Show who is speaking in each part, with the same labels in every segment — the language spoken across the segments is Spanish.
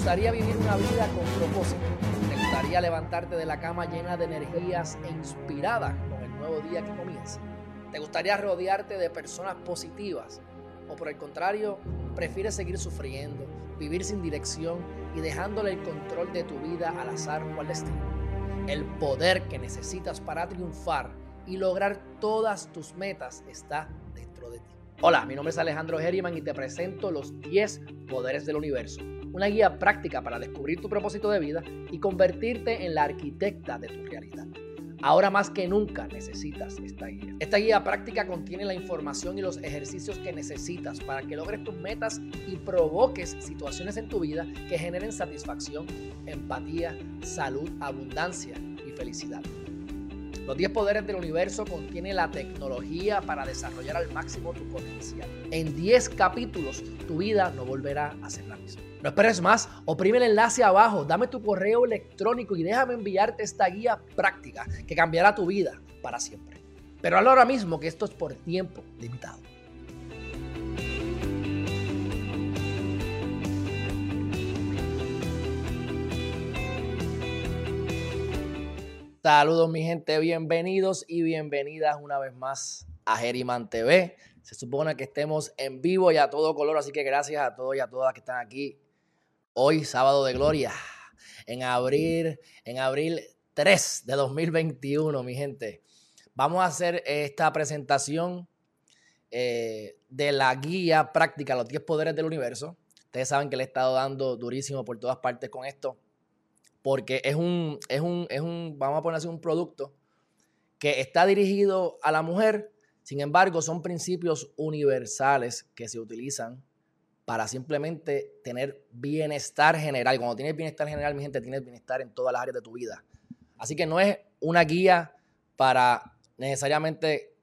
Speaker 1: gustaría vivir una vida con propósito? ¿Te gustaría levantarte de la cama llena de energías e inspirada con el nuevo día que comienza? ¿Te gustaría rodearte de personas positivas? ¿O por el contrario, prefieres seguir sufriendo, vivir sin dirección y dejándole el control de tu vida al azar o al destino? El poder que necesitas para triunfar y lograr todas tus metas está dentro de ti. Hola, mi nombre es Alejandro Herriman y te presento los 10 poderes del universo, una guía práctica para descubrir tu propósito de vida y convertirte en la arquitecta de tu realidad. Ahora más que nunca necesitas esta guía. Esta guía práctica contiene la información y los ejercicios que necesitas para que logres tus metas y provoques situaciones en tu vida que generen satisfacción, empatía, salud, abundancia y felicidad. Los 10 poderes del universo contiene la tecnología para desarrollar al máximo tu potencial. En 10 capítulos tu vida no volverá a ser la misma. No esperes más, oprime el enlace abajo, dame tu correo electrónico y déjame enviarte esta guía práctica que cambiará tu vida para siempre. Pero ahora mismo que esto es por tiempo limitado. Saludos mi gente, bienvenidos y bienvenidas una vez más a Geriman TV. Se supone que estemos en vivo y a todo color, así que gracias a todos y a todas que están aquí hoy, sábado de gloria, en abril, en abril 3 de 2021, mi gente. Vamos a hacer esta presentación eh, de la guía práctica, los 10 poderes del universo. Ustedes saben que le he estado dando durísimo por todas partes con esto porque es un, es un, es un, vamos a poner así, un producto que está dirigido a la mujer, sin embargo, son principios universales que se utilizan para simplemente tener bienestar general. Cuando tienes bienestar general, mi gente, tienes bienestar en todas las áreas de tu vida. Así que no es una guía para necesariamente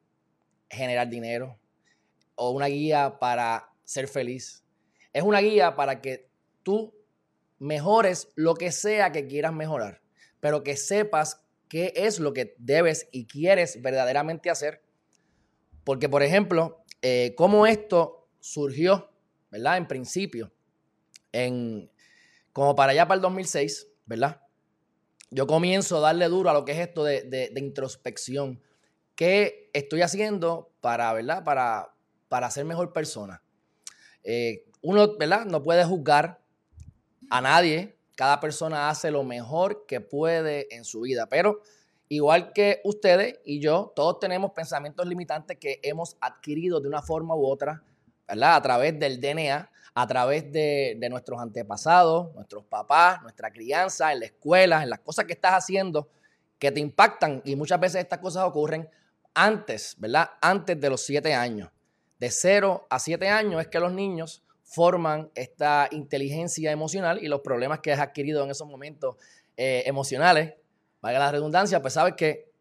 Speaker 1: generar dinero o una guía para ser feliz. Es una guía para que tú mejores lo que sea que quieras mejorar, pero que sepas qué es lo que debes y quieres verdaderamente hacer. Porque, por ejemplo, eh, cómo esto surgió, ¿verdad? En principio, en, como para allá para el 2006, ¿verdad? Yo comienzo a darle duro a lo que es esto de, introspección. ¿Qué estoy haciendo para, ¿verdad? Para, para ser mejor persona? Eh, uno, ¿verdad? No puede juzgar a nadie. Cada persona hace lo mejor que puede en su vida. Pero igual que ustedes y yo, todos tenemos pensamientos limitantes que hemos adquirido de una forma u otra, ¿verdad? A través del DNA, a través de, nuestros antepasados, nuestros papás, nuestra crianza, en la escuela, en las cosas que estás haciendo que te impactan. Y muchas veces estas cosas ocurren antes, ¿verdad? Antes de los siete años. De cero a siete años es que los niños forman esta inteligencia emocional y los problemas que has adquirido en esos momentos eh, emocionales, valga la redundancia, pues sabes que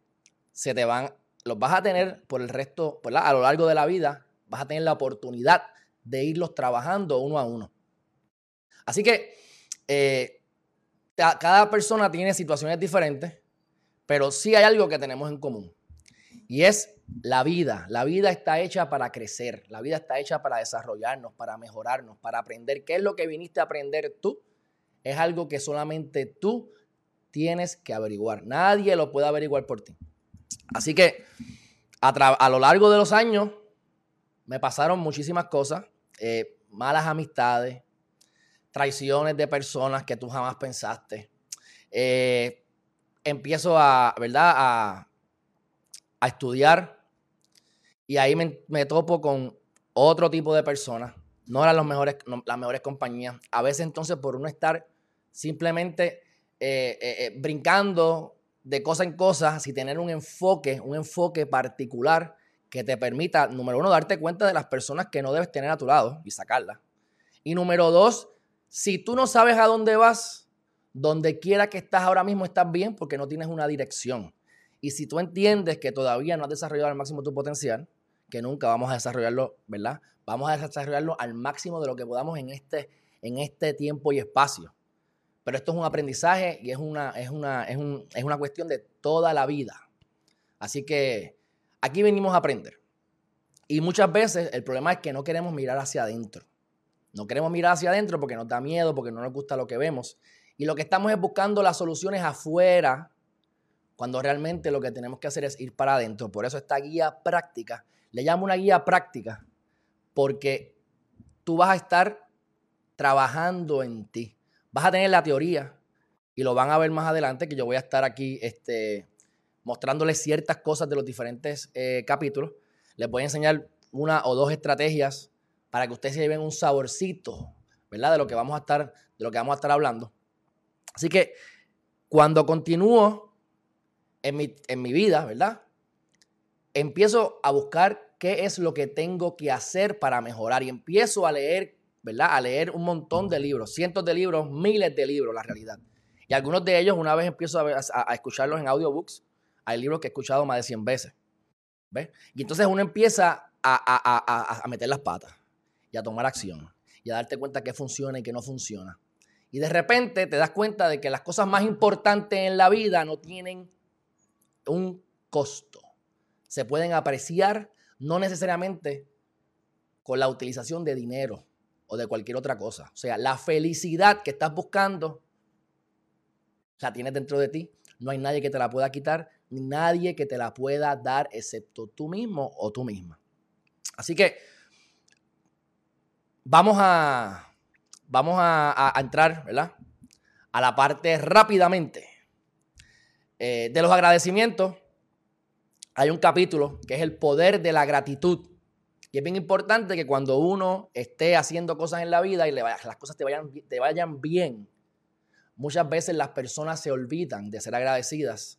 Speaker 1: se te van, los vas a tener por el resto, a lo largo de la vida, vas a tener la oportunidad de irlos trabajando uno a uno. Así que eh, cada persona tiene situaciones diferentes, pero sí hay algo que tenemos en común. Y es la vida. La vida está hecha para crecer. La vida está hecha para desarrollarnos, para mejorarnos, para aprender. ¿Qué es lo que viniste a aprender tú? Es algo que solamente tú tienes que averiguar. Nadie lo puede averiguar por ti. Así que a, lo largo de los años me pasaron muchísimas cosas. Eh, malas amistades, traiciones de personas que tú jamás pensaste. Eh, empiezo a, ¿verdad? A, a estudiar y ahí me, topo con otro tipo de personas. No eran los mejores, las mejores compañías. A veces entonces por uno estar simplemente eh, eh, eh, brincando de cosa en cosa, sin tener un enfoque, un enfoque particular que te permita, número uno, darte cuenta de las personas que no debes tener a tu lado y sacarlas. Y número dos, si tú no sabes a dónde vas, donde quiera que estás ahora mismo estás bien porque no tienes una dirección. Y si tú entiendes que todavía no has desarrollado al máximo tu potencial, que nunca vamos a desarrollarlo, ¿verdad? Vamos a desarrollarlo al máximo de lo que podamos en este, en este tiempo y espacio. Pero esto es un aprendizaje y es una, es, una, es, es una cuestión de toda la vida. Así que aquí venimos a aprender. Y muchas veces el problema es que no queremos mirar hacia adentro. No queremos mirar hacia adentro porque nos da miedo, porque no nos gusta lo que vemos. Y lo que estamos es buscando las soluciones afuera, cuando realmente lo que tenemos que hacer es ir para adentro. Por eso esta guía práctica, le llamo una guía práctica, porque tú vas a estar trabajando en ti. Vas a tener la teoría y lo van a ver más adelante, que yo voy a estar aquí este, mostrándoles ciertas cosas de los diferentes eh, capítulos. Les voy a enseñar una o dos estrategias para que ustedes se lleven un saborcito, ¿verdad? De lo que vamos a estar, de lo que vamos a estar hablando. Así que cuando continúo en mi, en mi vida, ¿verdad? Empiezo a buscar qué es lo que tengo que hacer para mejorar y empiezo a leer, ¿verdad? A leer un montón de libros, cientos de libros, miles de libros, la realidad. Y algunos de ellos, una vez empiezo a, escucharlos en audiobooks, hay libros que he escuchado más de 100 veces. ¿Ves? Y entonces uno empieza a, a meter las patas y a tomar acción y a darte cuenta que funciona y que no funciona. Y de repente te das cuenta de que las cosas más importantes en la vida no tienen un costo. Se pueden apreciar no necesariamente con la utilización de dinero o de cualquier otra cosa. O sea, la felicidad que estás buscando la tienes dentro de ti. No hay nadie que te la pueda quitar, ni nadie que te la pueda dar excepto tú mismo o tú misma. Así que vamos a, vamos a, entrar, ¿verdad? A la parte rápidamente eh, de los agradecimientos. Hay un capítulo que es el poder de la gratitud. Y es bien importante que cuando uno esté haciendo cosas en la vida y las cosas te vayan, te vayan bien, muchas veces las personas se olvidan de ser agradecidas.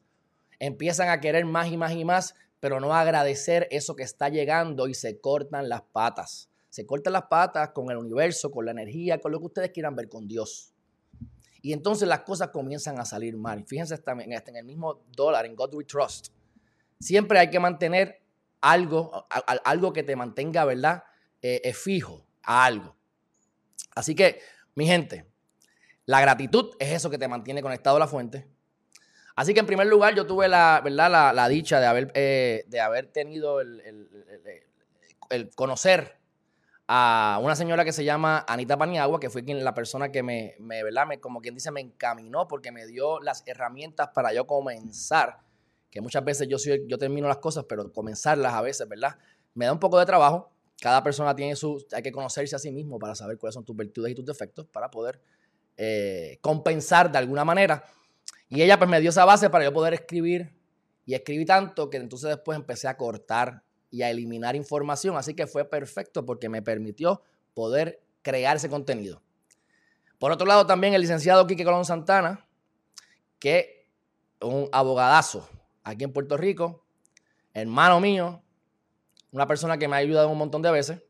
Speaker 1: Empiezan a querer más y más y más, pero no agradecer eso que está llegando y se cortan las patas se cortan las patas con el universo, con la energía, con lo que ustedes quieran ver con Dios. Y entonces las cosas comienzan a salir mal. Fíjense también en el mismo dólar, en God We Trust. Siempre hay que mantener algo, algo que te mantenga, ¿verdad? Eh, eh, fijo a algo. Así que, mi gente, la gratitud es eso que te mantiene conectado a la fuente. Así que en primer lugar yo tuve la, ¿verdad? la, dicha de haber, eh, de haber tenido el, el conocer a una señora que se llama Anita Paniagua, que fue quien, la persona que me, me, ¿verdad? Me, como quien dice, me encaminó porque me dio las herramientas para yo comenzar. Que muchas veces yo, soy, yo termino las cosas, pero comenzarlas a veces, ¿verdad? Me da un poco de trabajo. Cada persona tiene su, hay que conocerse a sí mismo para saber cuáles son tus virtudes y tus defectos para poder eh, compensar de alguna manera. Y ella pues me dio esa base para yo poder escribir y escribí tanto que entonces después empecé a cortar y a eliminar información. Así que fue perfecto porque me permitió poder crear ese contenido. Por otro lado, también el licenciado Quique Colón Santana, que un abogadazo aquí en Puerto Rico, hermano mío, una persona que me ha ayudado un montón de veces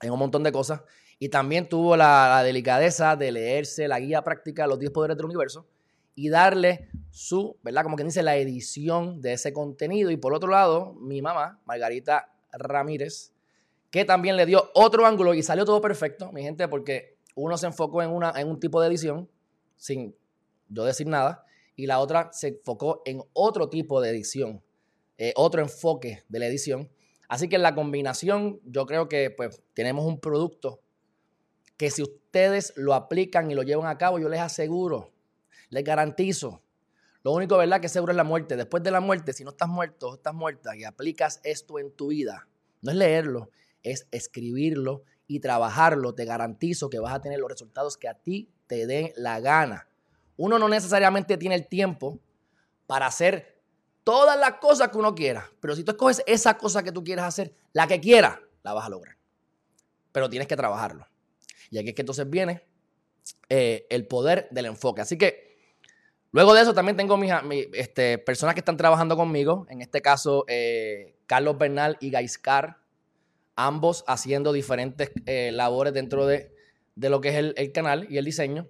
Speaker 1: en un montón de cosas, y también tuvo la, delicadeza de leerse la guía práctica de los 10 poderes del universo y darle su, ¿verdad? Como que dice, la edición de ese contenido. Y por otro lado, mi mamá, Margarita Ramírez, que también le dio otro ángulo y salió todo perfecto, mi gente, porque uno se enfocó en, una, en un tipo de edición, sin yo decir nada, y la otra se enfocó en otro tipo de edición, eh, otro enfoque de la edición. Así que en la combinación, yo creo que pues tenemos un producto que si ustedes lo aplican y lo llevan a cabo, yo les aseguro les garantizo. Lo único, ¿verdad?, que seguro es la muerte. Después de la muerte, si no estás muerto estás muerta y aplicas esto en tu vida, no es leerlo, es escribirlo y trabajarlo. Te garantizo que vas a tener los resultados que a ti te den la gana. Uno no necesariamente tiene el tiempo para hacer todas las cosas que uno quiera, pero si tú escoges esa cosa que tú quieres hacer, la que quieras, la vas a lograr. Pero tienes que trabajarlo. Y aquí es que entonces viene eh, el poder del enfoque. Así que Luego de eso también tengo mis, este, personas que están trabajando conmigo, en este caso eh, Carlos Bernal y Gaiscar, ambos haciendo diferentes eh, labores dentro de, lo que es el, canal y el diseño.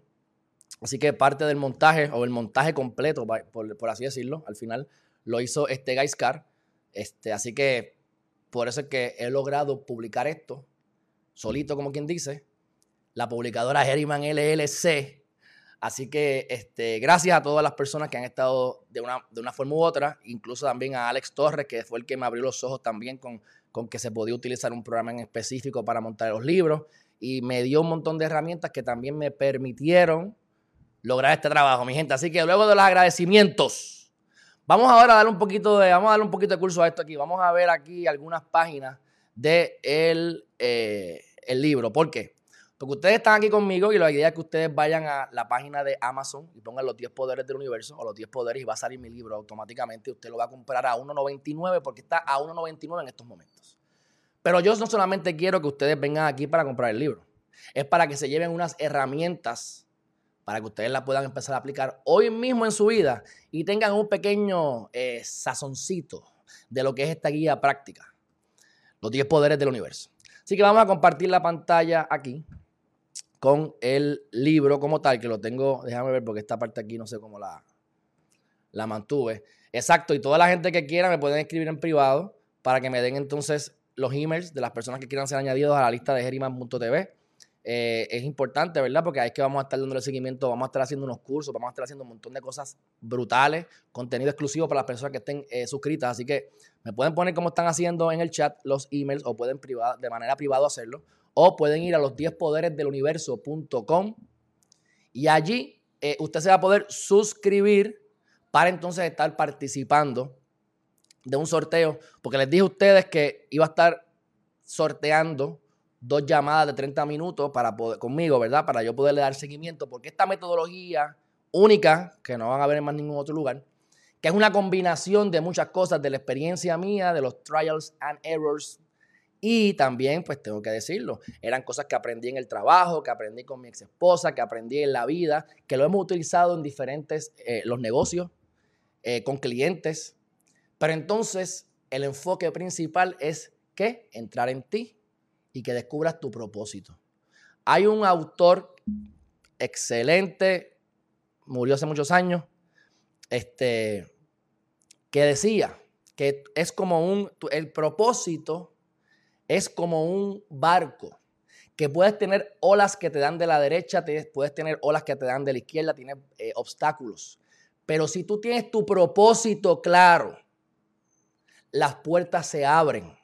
Speaker 1: Así que parte del montaje o el montaje completo, por, así decirlo, al final lo hizo este Gaiscar. Este, así que por eso es que he logrado publicar esto solito, como quien dice. La publicadora Herriman LLC Así que este, gracias a todas las personas que han estado de una, de una forma u otra, incluso también a Alex Torres, que fue el que me abrió los ojos también con, con que se podía utilizar un programa en específico para montar los libros. y me dio un montón de herramientas que también me permitieron lograr este trabajo, mi gente. Así que luego de los agradecimientos, vamos ahora a darle un poquito de, vamos a darle un poquito de curso a esto aquí. Vamos a ver aquí algunas páginas de eh, el libro. ¿Por qué? Porque ustedes están aquí conmigo y la idea es que ustedes vayan a la página de Amazon y pongan los 10 poderes del universo o los 10 poderes y va a salir mi libro automáticamente. Usted lo va a comprar a 1.99 porque está a 1.99 en estos momentos. Pero yo no solamente quiero que ustedes vengan aquí para comprar el libro, es para que se lleven unas herramientas para que ustedes la puedan empezar a aplicar hoy mismo en su vida y tengan un pequeño eh, sazoncito de lo que es esta guía práctica. Los 10 poderes del universo. Así que vamos a compartir la pantalla aquí con el libro como tal, que lo tengo, déjame ver porque esta parte aquí no sé cómo la, mantuve. Exacto, y toda la gente que quiera me pueden escribir en privado para que me den entonces los emails de las personas que quieran ser añadidos a la lista de geriman.tv. Eh, es importante, ¿verdad? Porque ahí es que vamos a estar dándole seguimiento, vamos a estar haciendo unos cursos, vamos a estar haciendo un montón de cosas brutales, contenido exclusivo para las personas que estén eh, suscritas. Así que me pueden poner como están haciendo en el chat los emails o pueden de manera privada hacerlo o pueden ir a los 10 poderes del universo.com y allí eh, usted se va a poder suscribir para entonces estar participando de un sorteo, porque les dije a ustedes que iba a estar sorteando dos llamadas de 30 minutos para poder, conmigo, ¿verdad? Para yo poderle dar seguimiento, porque esta metodología única, que no van a ver en más ningún otro lugar, que es una combinación de muchas cosas, de la experiencia mía, de los trials and errors y también, pues tengo que decirlo, eran cosas que aprendí en el trabajo, que aprendí con mi ex esposa, que aprendí en la vida, que lo hemos utilizado en diferentes, eh, los negocios, eh, con clientes. Pero entonces, el enfoque principal es que entrar en ti y que descubras tu propósito. Hay un autor excelente, murió hace muchos años, este, que decía que es como un, el propósito es como un barco que puedes tener olas que te dan de la derecha, puedes tener olas que te dan de la izquierda, tienes eh, obstáculos. Pero si tú tienes tu propósito claro, las puertas se abren.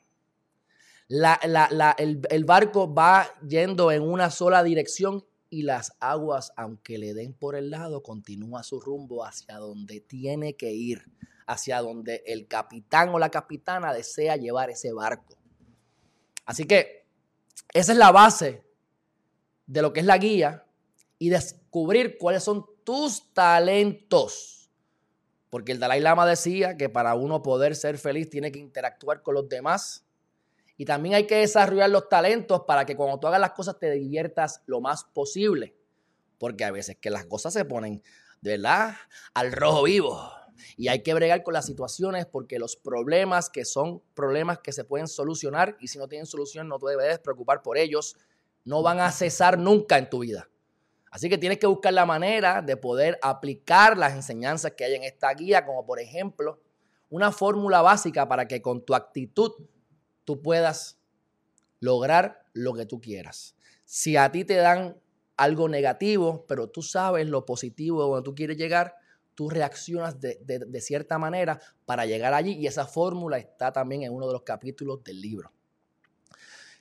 Speaker 1: El, el barco va yendo en una sola dirección y las aguas, aunque le den por el lado, continúa su rumbo hacia donde tiene que ir, hacia donde el capitán o la capitana desea llevar ese barco. Así que esa es la base de lo que es la guía y descubrir cuáles son tus talentos. Porque el Dalai Lama decía que para uno poder ser feliz tiene que interactuar con los demás. Y también hay que desarrollar los talentos para que cuando tú hagas las cosas te diviertas lo más posible. Porque a veces que las cosas se ponen, de verdad, al rojo vivo. Y hay que bregar con las situaciones porque los problemas que son problemas que se pueden solucionar y si no tienen solución no te debes preocupar por ellos, no van a cesar nunca en tu vida. Así que tienes que buscar la manera de poder aplicar las enseñanzas que hay en esta guía, como por ejemplo una fórmula básica para que con tu actitud tú puedas lograr lo que tú quieras. Si a ti te dan algo negativo, pero tú sabes lo positivo donde tú quieres llegar, tú reaccionas de, cierta manera para llegar allí y esa fórmula está también en uno de los capítulos del libro.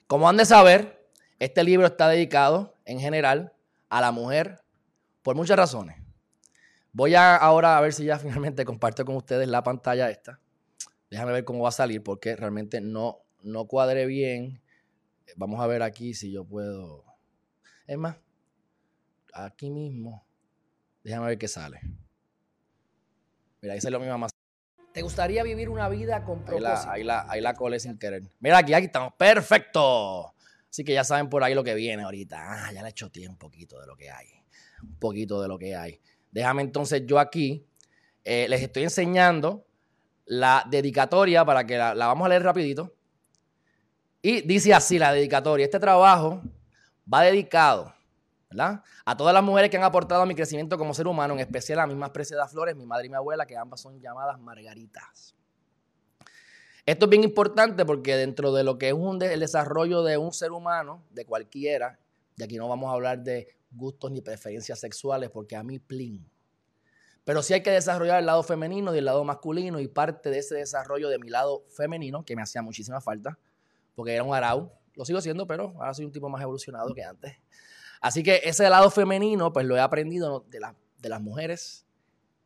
Speaker 1: Como han de saber, este libro está dedicado en general a la mujer por muchas razones. Voy a ahora a ver si ya finalmente comparto con ustedes la pantalla esta. Déjame ver cómo va a salir porque realmente no, no cuadré bien. Vamos a ver aquí si yo puedo. Es más, aquí mismo. Déjame ver qué sale. Mira, ahí lo mi mamá. ¿Te gustaría vivir una vida con propósito? Ahí la, ahí la, colé sin querer. Mira, aquí, aquí estamos. ¡Perfecto! Así que ya saben por ahí lo que viene ahorita. Ah, ya le he hecho tiempo un poquito de lo que hay. Un poquito de lo que hay. Déjame entonces yo aquí. Eh, les estoy enseñando la dedicatoria para que la, la vamos a leer rapidito. Y dice así la dedicatoria. Este trabajo va dedicado a todas las mujeres que han aportado a mi crecimiento como ser humano, en especial a mis más preciadas flores, mi madre y mi abuela, que ambas son llamadas margaritas. Esto es bien importante porque dentro de lo que es un el desarrollo de un ser humano, de cualquiera, y aquí no vamos a hablar de gustos ni preferencias sexuales, porque a mí plin. Pero sí hay que desarrollar el lado femenino y el lado masculino, y parte de ese desarrollo de mi lado femenino, que me hacía muchísima falta, porque era un arau, lo sigo siendo, pero ahora soy un tipo más evolucionado que antes. Así que ese lado femenino, pues lo he aprendido de, de las mujeres,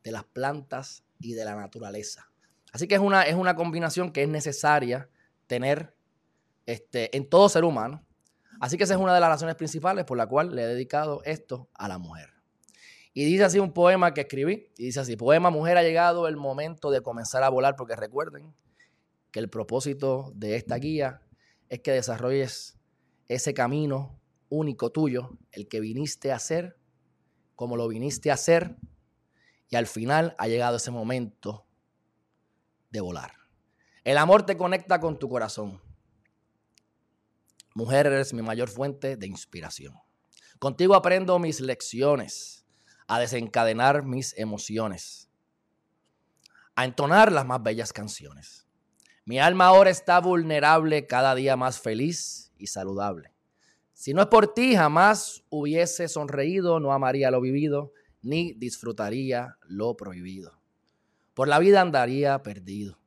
Speaker 1: de las plantas y de la naturaleza. Así que es una, es una combinación que es necesaria tener este, en todo ser humano. Así que esa es una de las razones principales por la cual le he dedicado esto a la mujer. Y dice así un poema que escribí, dice así, poema, mujer, ha llegado el momento de comenzar a volar, porque recuerden que el propósito de esta guía es que desarrolles ese camino único tuyo, el que viniste a hacer, como lo viniste a hacer, y al final ha llegado ese momento de volar. El amor te conecta con tu corazón. Mujer, eres mi mayor fuente de inspiración. Contigo aprendo mis lecciones, a desencadenar mis emociones, a entonar las más bellas canciones. Mi alma ahora está vulnerable, cada día más feliz y saludable. Si no es por ti, jamás hubiese sonreído, no amaría lo vivido, ni disfrutaría lo prohibido. Por la vida andaría perdido.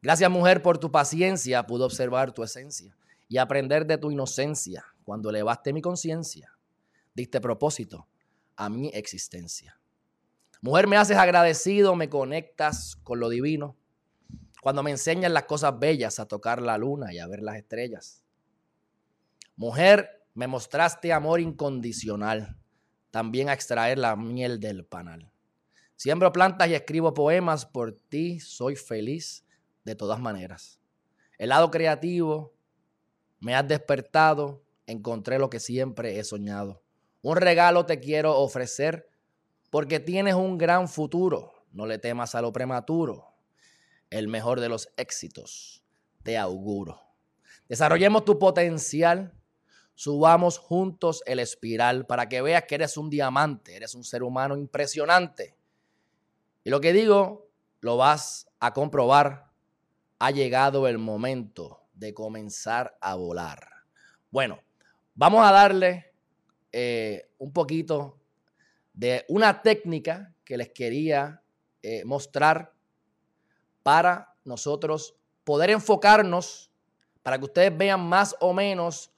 Speaker 1: Gracias mujer por tu paciencia, pude observar tu esencia y aprender de tu inocencia cuando elevaste mi conciencia. Diste propósito a mi existencia. Mujer, me haces agradecido, me conectas con lo divino. Cuando me enseñas las cosas bellas, a tocar la luna y a ver las estrellas. Mujer, me mostraste amor incondicional, también a extraer la miel del panal. Siembro plantas y escribo poemas, por ti soy feliz de todas maneras. El lado creativo, me has despertado, encontré lo que siempre he soñado. Un regalo te quiero ofrecer porque tienes un gran futuro. No le temas a lo prematuro. El mejor de los éxitos te auguro. Desarrollemos tu potencial. Subamos juntos el espiral para que veas que eres un diamante, eres un ser humano impresionante. Y lo que digo, lo vas a comprobar. Ha llegado el momento de comenzar a volar. Bueno, vamos a darle eh, un poquito de una técnica que les quería eh, mostrar para nosotros poder enfocarnos, para que ustedes vean más o menos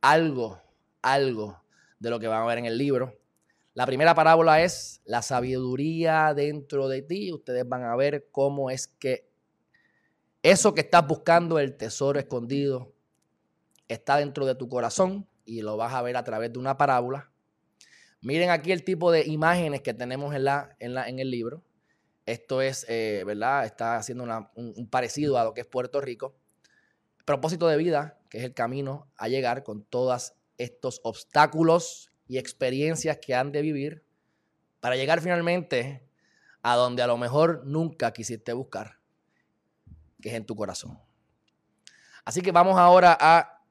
Speaker 1: algo, algo de lo que van a ver en el libro. La primera parábola es la sabiduría dentro de ti. Ustedes van a ver cómo es que eso que estás buscando, el tesoro escondido, está dentro de tu corazón y lo vas a ver a través de una parábola. Miren aquí el tipo de imágenes que tenemos en, la, en, la, en el libro. Esto es, eh, ¿verdad? Está haciendo un, parecido a lo que es Puerto Rico. Propósito de vida, que es el camino a llegar con todos estos obstáculos y experiencias que han de vivir para llegar finalmente a donde a lo mejor nunca quisiste buscar que es en tu corazón. Así que vamos ahora a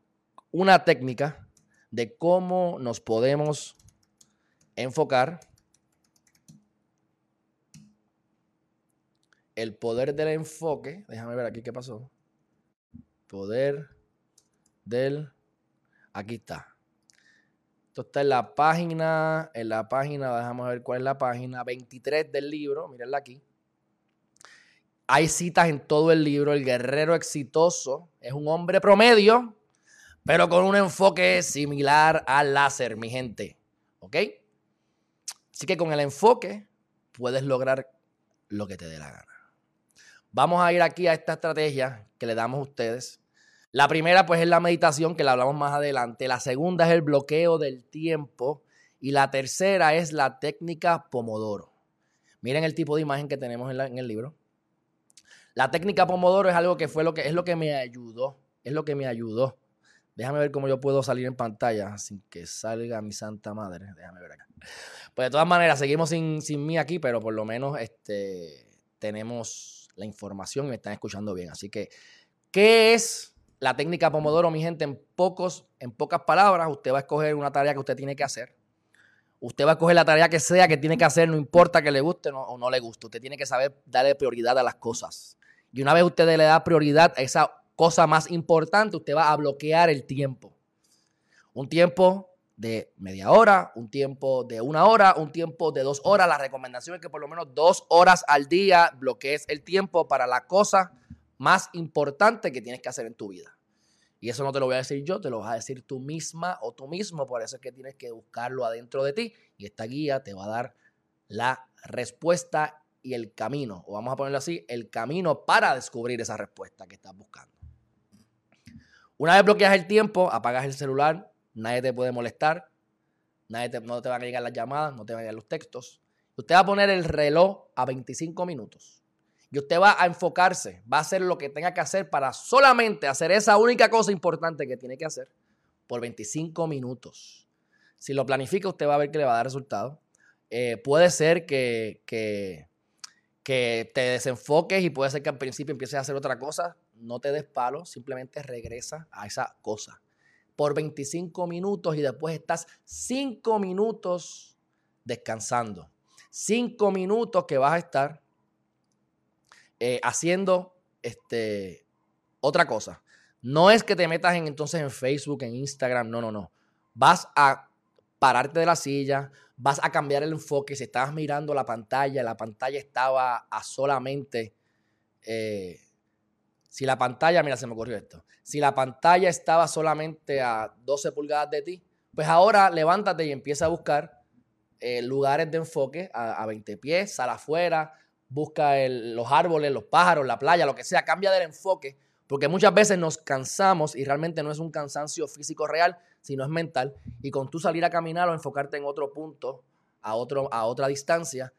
Speaker 1: una técnica de cómo nos podemos enfocar el poder del enfoque. Déjame ver aquí qué pasó. Poder del. Aquí está. Esto está en la página, en la página, déjame ver cuál es la página 23 del libro, mírenla aquí. Hay citas en todo el libro. El guerrero exitoso es un hombre promedio, pero con un enfoque similar al láser, mi gente. ¿Ok? Así que con el enfoque puedes lograr lo que te dé la gana. Vamos a ir aquí a esta estrategia que le damos a ustedes. La primera pues es la meditación que la hablamos más adelante. La segunda es el bloqueo del tiempo. Y la tercera es la técnica Pomodoro. Miren el tipo de imagen que tenemos en, el libro. La técnica Pomodoro es algo que fue lo que es lo que me ayudó. Es lo que me ayudó. Déjame ver cómo yo puedo salir en pantalla sin que salga mi santa madre. Déjame ver acá. Pues de todas maneras, seguimos sin, sin mí aquí, pero por lo menos este, tenemos la información y me están escuchando bien. Así que, ¿qué es la técnica Pomodoro, mi gente? En, pocos, en pocas palabras, usted va a escoger una tarea que usted tiene que hacer. Usted va a escoger la tarea que sea que tiene que hacer, no importa que le guste o no le guste. Usted tiene que saber darle prioridad a las cosas. Y una vez usted le da prioridad a esa cosa más importante, usted va a bloquear el tiempo. Un tiempo de media hora, un tiempo de una hora, un tiempo de dos horas. La recomendación es que por lo menos dos horas al día bloquees el tiempo para la cosa más importante que tienes que hacer en tu vida. Y eso no te lo voy a decir yo, te lo vas a decir tú misma o tú mismo. Por eso es que tienes que buscarlo adentro de ti. Y esta guía te va a dar la respuesta y el camino, o vamos a ponerlo así, el camino para descubrir esa respuesta que estás buscando. Una vez bloqueas el tiempo, apagas el celular, nadie te puede molestar, nadie no te van a llegar las llamadas, no te van a llegar los textos. Usted va a poner el reloj a 25 minutos y usted va a enfocarse, va a hacer lo que tenga que hacer para solamente hacer esa única cosa importante que tiene que hacer por 25 minutos. Si lo planifica, usted va a ver que le va a dar resultado. Eh, puede ser que, que, que te desenfoques y puede ser que al principio empieces a hacer otra cosa. No te des palo, simplemente regresa a esa cosa por 25 minutos y después estás 5 minutos descansando. 5 minutos que vas a estar eh, haciendo este, otra cosa. No es que te metas en, entonces en Facebook, en Instagram, no, no, no. Vas a pararte de la silla, vas a cambiar el enfoque. Si estabas mirando la pantalla, la pantalla estaba a solamente eh, si la pantalla, mira, se me ocurrió esto. Si la pantalla estaba solamente a 12 pulgadas de ti, pues ahora levántate y empieza a buscar eh, lugares de enfoque a, 20 pies, sal afuera, busca los árboles, los pájaros, la playa, lo que sea, cambia del enfoque, porque muchas veces nos cansamos y realmente no es un cansancio físico real, sino es mental. Y con tú salir a caminar o enfocarte en otro punto, a, otro, a otra distancia,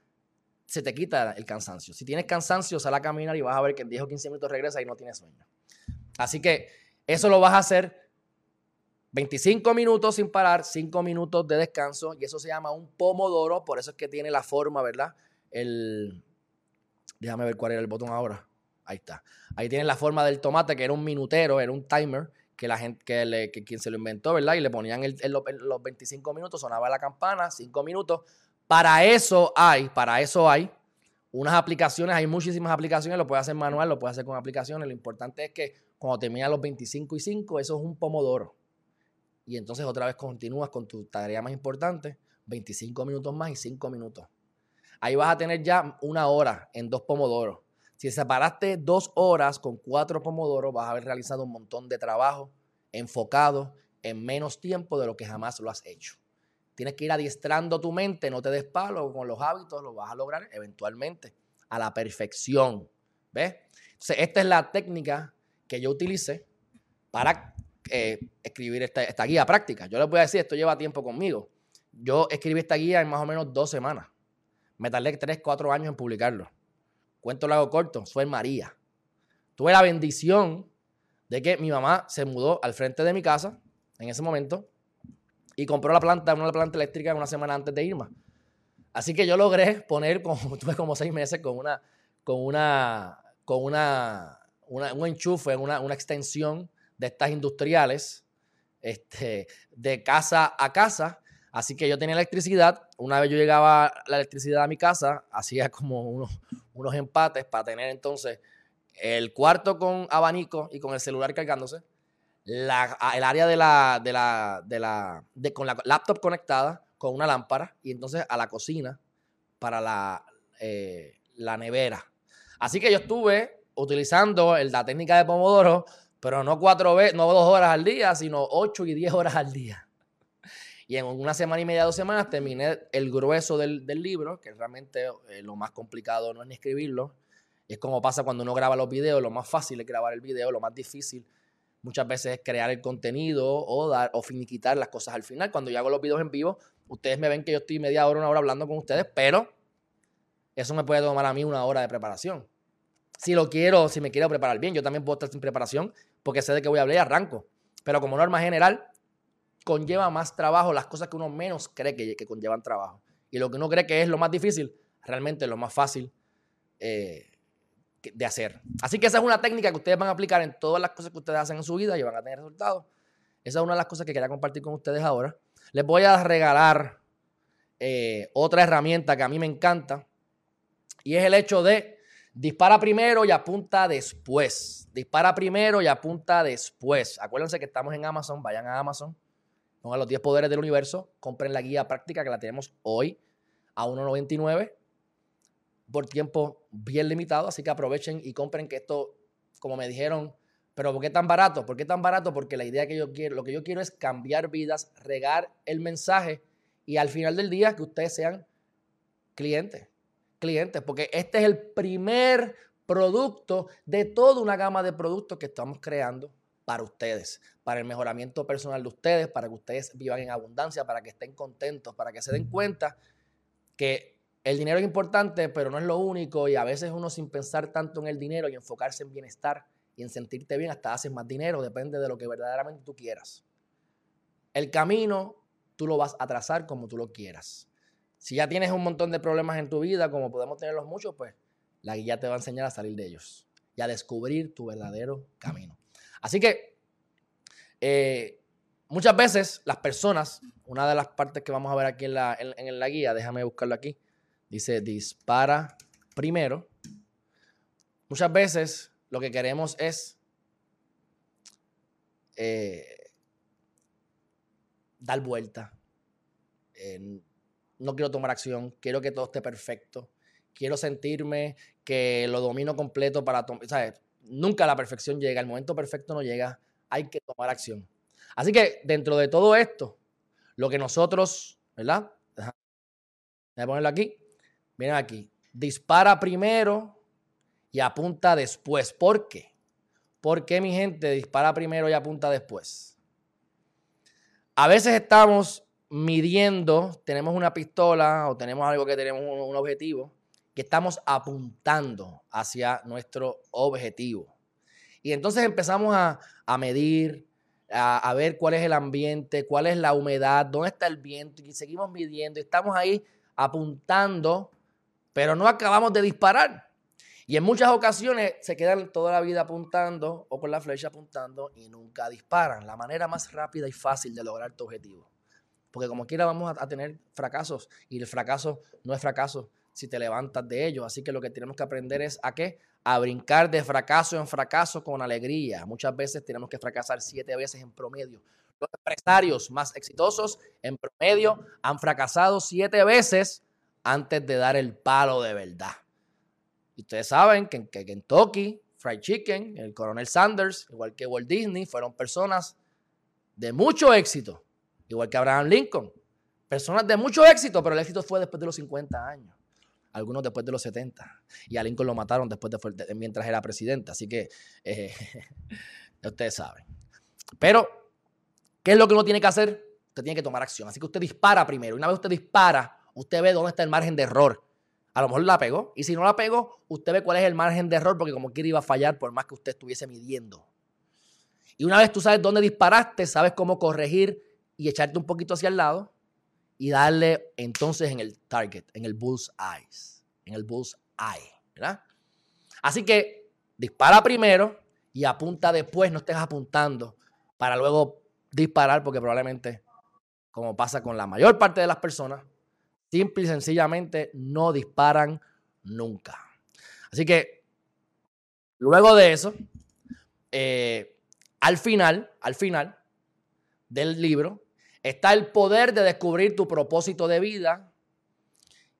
Speaker 1: se te quita el cansancio. Si tienes cansancio, sal a caminar y vas a ver que en 10 o 15 minutos regresa y no tienes sueño. Así que eso lo vas a hacer 25 minutos sin parar, 5 minutos de descanso y eso se llama un pomodoro, por eso es que tiene la forma, ¿verdad? El déjame ver cuál era el botón ahora. Ahí está. Ahí tiene la forma del tomate que era un minutero, era un timer que la gente que, quien se lo inventó, ¿verdad? Y le ponían los 25 minutos, sonaba la campana, 5 minutos para eso hay, para eso hay unas aplicaciones, hay muchísimas aplicaciones, lo puedes hacer manual, lo puedes hacer con aplicaciones. Lo importante es que cuando terminas los 25 y 5, eso es un pomodoro. Y entonces otra vez continúas con tu tarea más importante, 25 minutos más y 5 minutos. Ahí vas a tener ya una hora en dos pomodoros. Si separaste dos horas con cuatro pomodoros, vas a haber realizado un montón de trabajo enfocado en menos tiempo de lo que jamás lo has hecho. Tienes que ir adiestrando tu mente, no te des palo con los hábitos, lo vas a lograr eventualmente a la perfección. ¿Ves? Entonces, esta es la técnica que yo utilicé para eh, escribir esta, guía práctica. Yo les voy a decir, esto lleva tiempo conmigo. Yo escribí esta guía en más o menos dos semanas. Me tardé tres, cuatro años en publicarlo. Cuento largo corto, fue María. Tuve la bendición de que mi mamá se mudó al frente de mi casa en ese momento y compró la planta, una planta eléctrica una semana antes de Irma. Así que yo logré poner, como, tuve como seis meses con una, con una, con una, un enchufe, una, una extensión de estas industriales, este, de casa a casa. Así que yo tenía electricidad. Una vez yo llegaba la electricidad a mi casa, hacía como unos, unos empates para tener entonces el cuarto con abanico y con el celular cargándose la, el área de la, de la, de la, de, con la laptop conectada con una lámpara y entonces a la cocina para la, eh, la nevera. Así que yo estuve utilizando la técnica de Pomodoro, pero no cuatro veces, no dos horas al día, sino ocho y diez horas al día. Y en una semana y media, dos semanas, terminé el grueso del, del libro, que realmente eh, lo más complicado no es ni escribirlo. Es como pasa cuando uno graba los videos, lo más fácil es grabar el video, lo más difícil muchas veces crear el contenido o dar o finiquitar las cosas al final. Cuando yo hago los videos en vivo, ustedes me ven que yo estoy media hora, una hora hablando con ustedes, pero eso me puede tomar a mí una hora de preparación. Si lo quiero, si me quiero preparar bien, yo también puedo estar sin preparación porque sé de qué voy a hablar y arranco. Pero como norma general, conlleva más trabajo las cosas que uno menos cree que, que conllevan trabajo. Y lo que uno cree que es lo más difícil, realmente es lo más fácil eh, de hacer. Así que esa es una técnica que ustedes van a aplicar en todas las cosas que ustedes hacen en su vida y van a tener resultados. Esa es una de las cosas que quería compartir con ustedes ahora. Les voy a regalar eh, otra herramienta que a mí me encanta y es el hecho de dispara primero y apunta después. Dispara primero y apunta después. Acuérdense que estamos en Amazon, vayan a Amazon, pongan los 10 poderes del universo, compren la guía práctica que la tenemos hoy a 1.99 por tiempo bien limitado, así que aprovechen y compren que esto, como me dijeron, Pero ¿por qué tan barato? ¿Por qué tan barato? Porque la idea que yo quiero, lo que yo quiero es cambiar vidas, regar el mensaje y al final del día que ustedes sean clientes. Clientes, porque este es el primer producto de toda una gama de productos que estamos creando para ustedes, para el mejoramiento personal de ustedes, para que ustedes vivan en abundancia, para que estén contentos, para que se den cuenta que el dinero es importante, pero no es lo único y a veces uno sin pensar tanto en el dinero y enfocarse en bienestar y en sentirte bien hasta haces más dinero, depende de lo que verdaderamente tú quieras. El camino tú lo vas a trazar como tú lo quieras. Si ya tienes un montón de problemas en tu vida, como podemos tenerlos muchos, pues la guía te va a enseñar a salir de ellos y a descubrir tu verdadero camino. Así que eh, muchas veces las personas, una de las partes que vamos a ver aquí en la, en la guía, déjame buscarlo aquí, dice dispara primero. Muchas veces lo que queremos es eh, dar vuelta. Eh, no quiero tomar acción, quiero que todo esté perfecto, quiero sentirme que lo domino completo para tomar, Nunca la perfección llega, el momento perfecto no llega, hay que tomar acción. Así que dentro de todo esto, lo que nosotros, ¿verdad? Voy a ponerlo aquí. Miren aquí. Dispara primero y apunta después. ¿Por qué? ¿Por qué mi gente dispara primero y apunta después? A veces estamos midiendo, tenemos una pistola o tenemos algo que tenemos un, objetivo, que estamos apuntando hacia nuestro objetivo. Y entonces empezamos a, medir, a, a, ver cuál es el ambiente, cuál es la humedad, dónde está el viento, y seguimos midiendo, y estamos ahí apuntando, pero no acabamos de disparar. Y en muchas ocasiones se quedan toda la vida apuntando o con la flecha apuntando y nunca disparan. La manera más rápida y fácil de lograr tu objetivo. Porque como quiera vamos a, tener fracasos y el fracaso no es fracaso si te levantas de ellos. Así que lo que tenemos que aprender es a qué? A brincar de fracaso en fracaso con alegría. Muchas veces tenemos que fracasar siete veces en promedio. Los empresarios más exitosos en promedio han fracasado siete veces antes de dar el palo de verdad. Y ustedes saben que en Kentucky, Fried Chicken, el coronel Sanders, igual que Walt Disney, fueron personas de mucho éxito, igual que Abraham Lincoln. Personas de mucho éxito, pero el éxito fue después de los 50 años. Algunos después de los 70. Y a Lincoln lo mataron después de, mientras era presidente. Así que eh, ustedes saben. Pero, ¿qué es lo que uno tiene que hacer? Usted tiene que tomar acción. Así que usted dispara primero. Una vez usted dispara, usted ve dónde está el margen de error. A lo mejor la pegó. Y si no la pegó, usted ve cuál es el margen de error, porque como quiera iba a fallar por más que usted estuviese midiendo. Y una vez tú sabes dónde disparaste, sabes cómo corregir y echarte un poquito hacia el lado y darle entonces en el target, en el bull's eyes, en el bull's eye, ¿verdad? Así que dispara primero y apunta después, no estés apuntando para luego disparar porque probablemente, como pasa con la mayor parte de las personas, Simple y sencillamente no disparan nunca. Así que, luego de eso, eh, al final, al final del libro, está el poder de descubrir tu propósito de vida.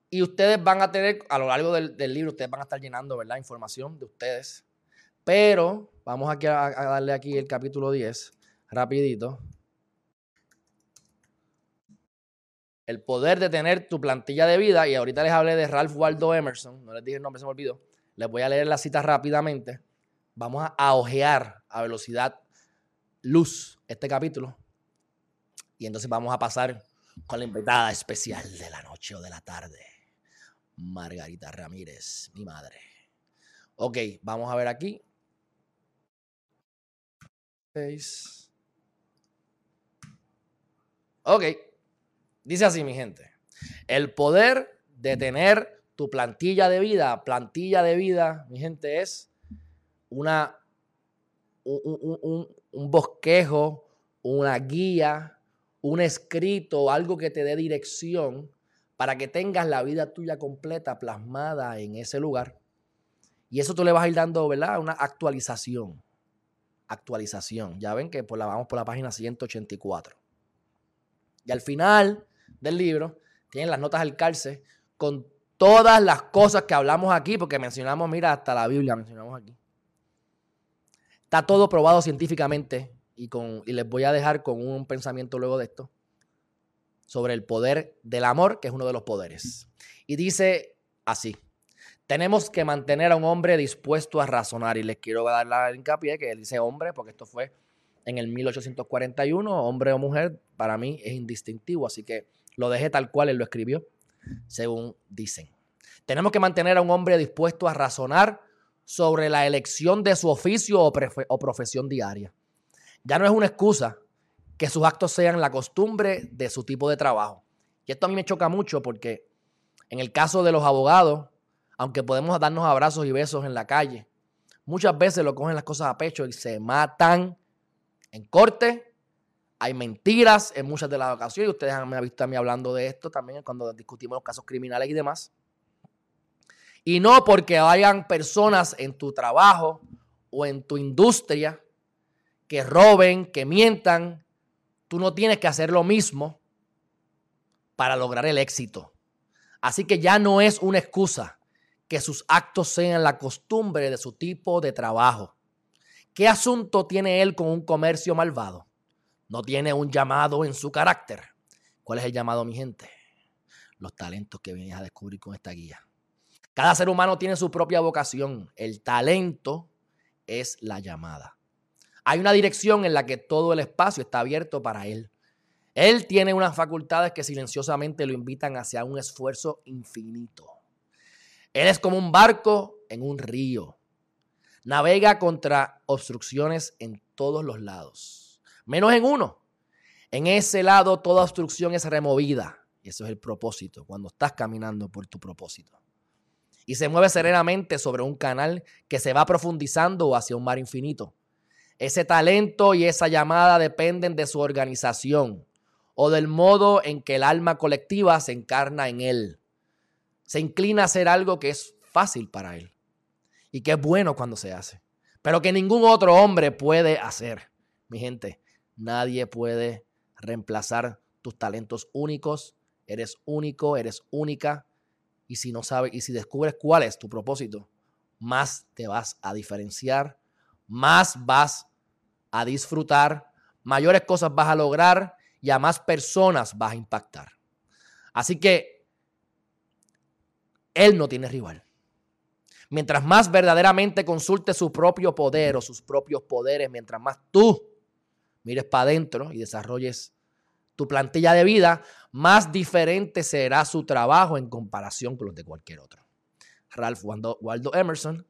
Speaker 1: Y ustedes van a tener, a lo largo del, libro, ustedes van a estar llenando, ¿verdad? Información de ustedes. Pero vamos aquí a, a darle aquí el capítulo 10, rapidito. El poder de tener tu plantilla de vida, y ahorita les hablé de Ralph Waldo Emerson, no les dije el nombre, se me olvidó, les voy a leer la cita rápidamente. Vamos a ojear a velocidad luz este capítulo. Y entonces vamos a pasar con la invitada especial de la noche o de la tarde, Margarita Ramírez, mi madre. Ok, vamos a ver aquí. Ok. Dice así, mi gente. El poder de tener tu plantilla de vida, plantilla de vida, mi gente, es una, un, bosquejo, una guía, un escrito, algo que te dé dirección para que tengas la vida tuya completa plasmada en ese lugar. Y eso tú le vas a ir dando, ¿verdad? Una actualización. Actualización. Ya ven que por la, vamos por la página 184. Y al final del libro, tienen las notas al calce con todas las cosas que hablamos aquí, porque mencionamos, mira, hasta la Biblia mencionamos aquí. Está todo probado científicamente y, con, y les voy a dejar con un pensamiento luego de esto sobre el poder del amor, que es uno de los poderes. Y dice así, tenemos que mantener a un hombre dispuesto a razonar. Y les quiero dar la hincapié que él dice hombre, porque esto fue en el 1841, hombre o mujer, para mí es indistintivo, así que lo dejé tal cual él lo escribió, según dicen. Tenemos que mantener a un hombre dispuesto a razonar sobre la elección de su oficio o, profesión diaria. Ya no es una excusa que sus actos sean la costumbre de su tipo de trabajo. Y esto a mí me choca mucho porque en el caso de los abogados, aunque podemos darnos abrazos y besos en la calle, muchas veces lo cogen las cosas a pecho y se matan en corte. Hay mentiras en muchas de las ocasiones. Ustedes me han visto a mí hablando de esto también cuando discutimos los casos criminales y demás. Y no porque hayan personas en tu trabajo o en tu industria que roben, que mientan, tú no tienes que hacer lo mismo para lograr el éxito. Así que ya no es una excusa que sus actos sean la costumbre de su tipo de trabajo. ¿Qué asunto tiene él con un comercio malvado? No tiene un llamado en su carácter. ¿Cuál es el llamado, mi gente? Los talentos que vienes a descubrir con esta guía. Cada ser humano tiene su propia vocación. El talento es la llamada. Hay una dirección en la que todo el espacio está abierto para él. Él tiene unas facultades que silenciosamente lo invitan hacia un esfuerzo infinito. Él es como un barco en un río. Navega contra obstrucciones en todos los lados, menos en uno. En ese lado toda obstrucción es removida. Y eso es el propósito, cuando estás caminando por tu propósito y se mueve serenamente sobre un canal que se va profundizando hacia un mar infinito. Ese talento y esa llamada dependen de su organización o del modo en que el alma colectiva se encarna en él. Se inclina a hacer algo que es fácil para él y que es bueno cuando se hace, pero que ningún otro hombre puede hacer. Mi gente, nadie puede reemplazar tus talentos únicos. Eres único, eres única y si no sabes, y si descubres cuál es tu propósito, más te vas a diferenciar, más vas a disfrutar, mayores cosas vas a lograr y a más personas vas a impactar. Así que él no tiene rival. Mientras más verdaderamente consulte su propio poder o sus propios poderes, mientras más tú mires para adentro y desarrolles tu plantilla de vida, más diferente será su trabajo en comparación con los de cualquier otro. Ralph Waldo Emerson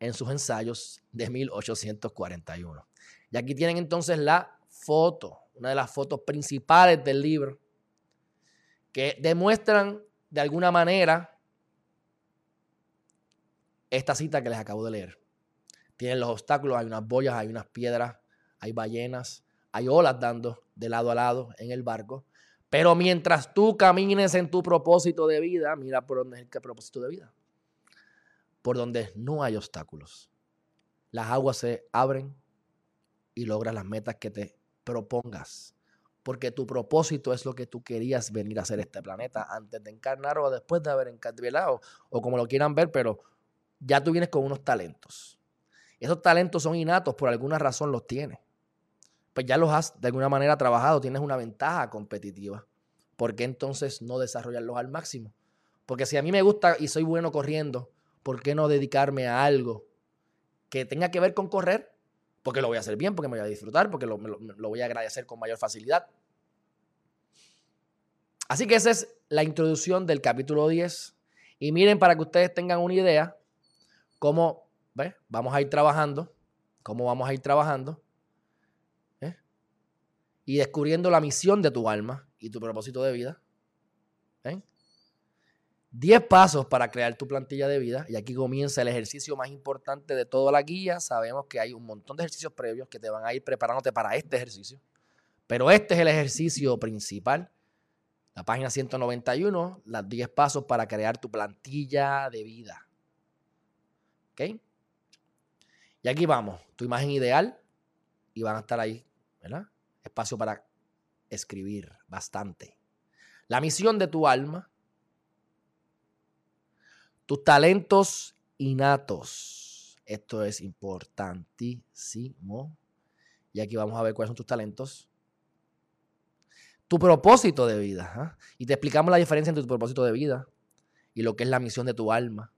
Speaker 1: en sus ensayos de 1841. Y aquí tienen entonces la foto, una de las fotos principales del libro, que demuestran de alguna manera esta cita que les acabo de leer. Tienen los obstáculos, hay unas boyas, hay unas piedras, hay ballenas, hay olas dando de lado a lado en el barco. Pero mientras tú camines en tu propósito de vida, mira por dónde es el propósito de vida. Por donde no hay obstáculos. Las aguas se abren y logras las metas que te propongas. Porque tu propósito es lo que tú querías venir a hacer este planeta antes de encarnar o después de haber encarnado o como lo quieran ver, pero ya tú vienes con unos talentos. Esos talentos son innatos, por alguna razón los tienes pues ya los has de alguna manera trabajado, tienes una ventaja competitiva. ¿Por qué entonces no desarrollarlos al máximo? Porque si a mí me gusta y soy bueno corriendo, ¿por qué no dedicarme a algo que tenga que ver con correr? Porque lo voy a hacer bien, porque me voy a disfrutar, porque lo, voy a agradecer con mayor facilidad. Así que esa es la introducción del capítulo 10. Y miren para que ustedes tengan una idea cómo ¿ves? vamos a ir trabajando, cómo vamos a ir trabajando y descubriendo la misión de tu alma y tu propósito de vida. ¿Ven? 10 pasos para crear tu plantilla de vida. Y aquí comienza el ejercicio más importante de toda la guía. Sabemos que hay un montón de ejercicios previos que te van a ir preparándote para este ejercicio. Pero este es el ejercicio principal. La página 191, las 10 pasos para crear tu plantilla de vida. ¿Ok? Y aquí vamos, tu imagen ideal. Y van a estar ahí, ¿verdad? Espacio para escribir bastante. La misión de tu alma, tus talentos innatos, Esto es importantísimo. Y aquí vamos a ver cuáles son tus talentos. Tu propósito de vida. ¿ah? Y te explicamos la diferencia entre tu propósito de vida y lo que es la misión de tu alma.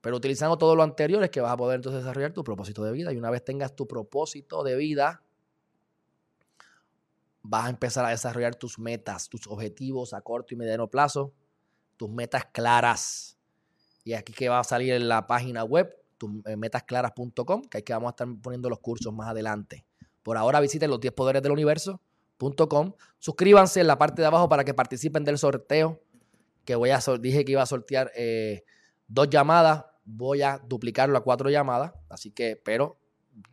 Speaker 1: Pero utilizando todo lo anterior es que vas a poder entonces desarrollar tu propósito de vida. Y una vez tengas tu propósito de vida, vas a empezar a desarrollar tus metas, tus objetivos a corto y mediano plazo, tus metas claras. Y aquí que va a salir en la página web, eh, metasclaras.com, que que vamos a estar poniendo los cursos más adelante. Por ahora visiten los 10 poderes del universo.com. Suscríbanse en la parte de abajo para que participen del sorteo que voy a dije que iba a sortear eh, dos llamadas voy a duplicarlo a cuatro llamadas. Así que, pero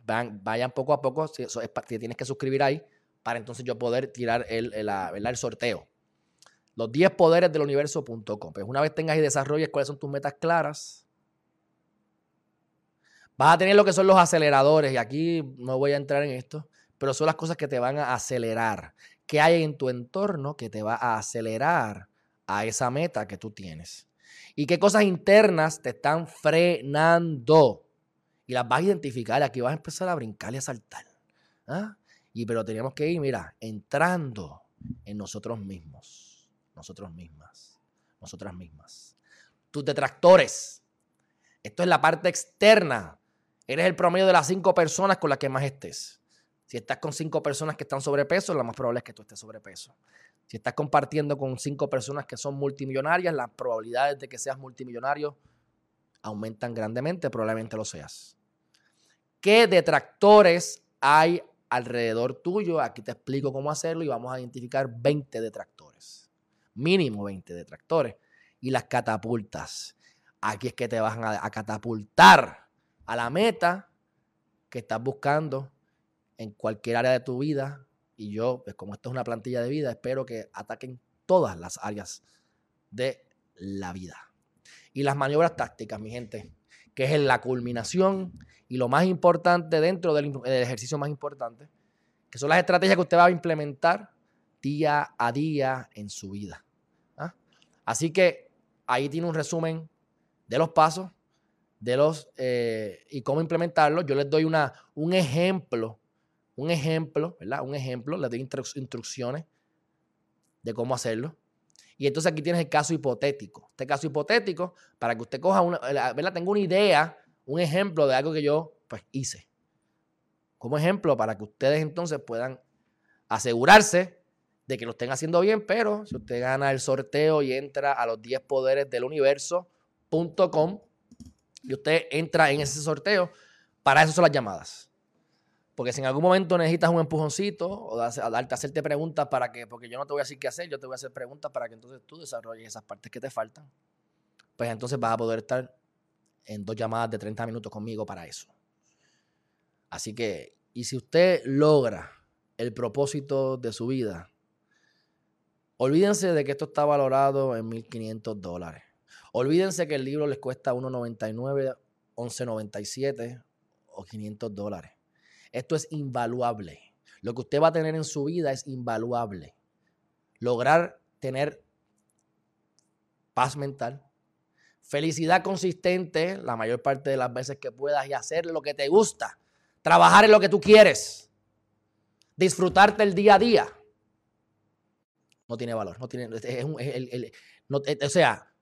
Speaker 1: vayan poco a poco. Si, eso es, tienes que suscribir ahí entonces yo poder tirar el, el, sorteo. Los 10 poderes del universo.com. Pues una vez tengas y desarrolles cuáles son tus metas claras, vas a tener lo que son los aceleradores. Y aquí no voy a entrar en esto, pero son las cosas que te van a acelerar. ¿Qué hay en tu entorno que te va a acelerar a esa meta que tú tienes? y qué cosas internas te están frenando. Y las vas a identificar. Aquí vas a empezar a brincar y a saltar. ¿ah? Y pero tenemos que ir, mira, entrando en nosotros mismos. Nosotros mismas. Nosotras mismas. Tus detractores. Esto es la parte externa. Eres el promedio de las cinco personas con las que más estés. Si estás con cinco personas que están sobrepeso, lo más probable es que tú estés sobrepeso. Si estás compartiendo con cinco personas que son multimillonarias, las probabilidades de que seas multimillonario aumentan grandemente, probablemente lo seas. ¿Qué detractores hay alrededor tuyo? Aquí te explico cómo hacerlo y vamos a identificar 20 detractores. Mínimo 20 detractores. Y las catapultas. Aquí es que te van a, a catapultar a la meta que estás buscando en cualquier área de tu vida, y yo, pues como esto es una plantilla de vida, espero que ataquen todas las áreas de la vida. Y las maniobras tácticas, mi gente, que es la culminación y lo más importante dentro del, ejercicio más importante, que son las estrategias que usted va a implementar día a día en su vida. ¿ah? Así que ahí tiene un resumen de los pasos de los eh, y cómo implementarlos. Yo les doy una, un ejemplo un ejemplo, ¿verdad? Un ejemplo, le doy instrucciones de cómo hacerlo. Y entonces aquí tienes el caso hipotético. Este caso hipotético, para que usted coja una, ¿verdad? Tengo una idea, un ejemplo de algo que yo pues hice. Como ejemplo, para que ustedes entonces puedan asegurarse de que lo estén haciendo bien, pero si usted gana el sorteo y entra a los 10 poderes del universo.com y usted entra en ese sorteo, para eso son las llamadas. Porque si en algún momento necesitas un empujoncito o darte, hacerte preguntas para que, porque yo no te voy a decir qué hacer, yo te voy a hacer preguntas para que entonces tú desarrolles esas partes que te faltan. Pues entonces vas a poder estar en dos llamadas de 30 minutos conmigo para eso. Así que, y si usted logra el propósito de su vida, olvídense de que esto está valorado en 1.500 dólares. Olvídense que el libro les cuesta 1.99, 11.97 o 500 dólares. Esto es invaluable. Lo que usted va a tener en su vida es invaluable. Lograr tener paz mental, felicidad consistente la mayor parte de las veces que puedas y hacer lo que te gusta, trabajar en lo que tú quieres, disfrutarte el día a día. No tiene valor, no tiene, o sea,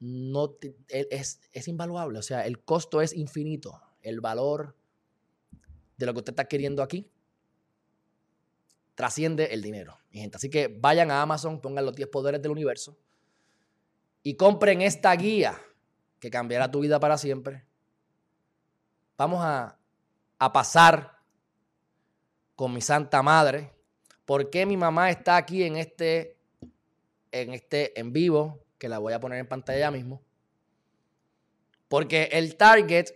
Speaker 1: no, es, es invaluable, o sea, el costo es infinito, el valor de lo que usted está queriendo aquí trasciende el dinero, mi gente. Así que vayan a Amazon, pongan los 10 poderes del universo y compren esta guía que cambiará tu vida para siempre. Vamos a, a pasar con mi Santa Madre. ¿Por qué mi mamá está aquí en este, en este en vivo? Que la voy a poner en pantalla ya mismo. Porque el target,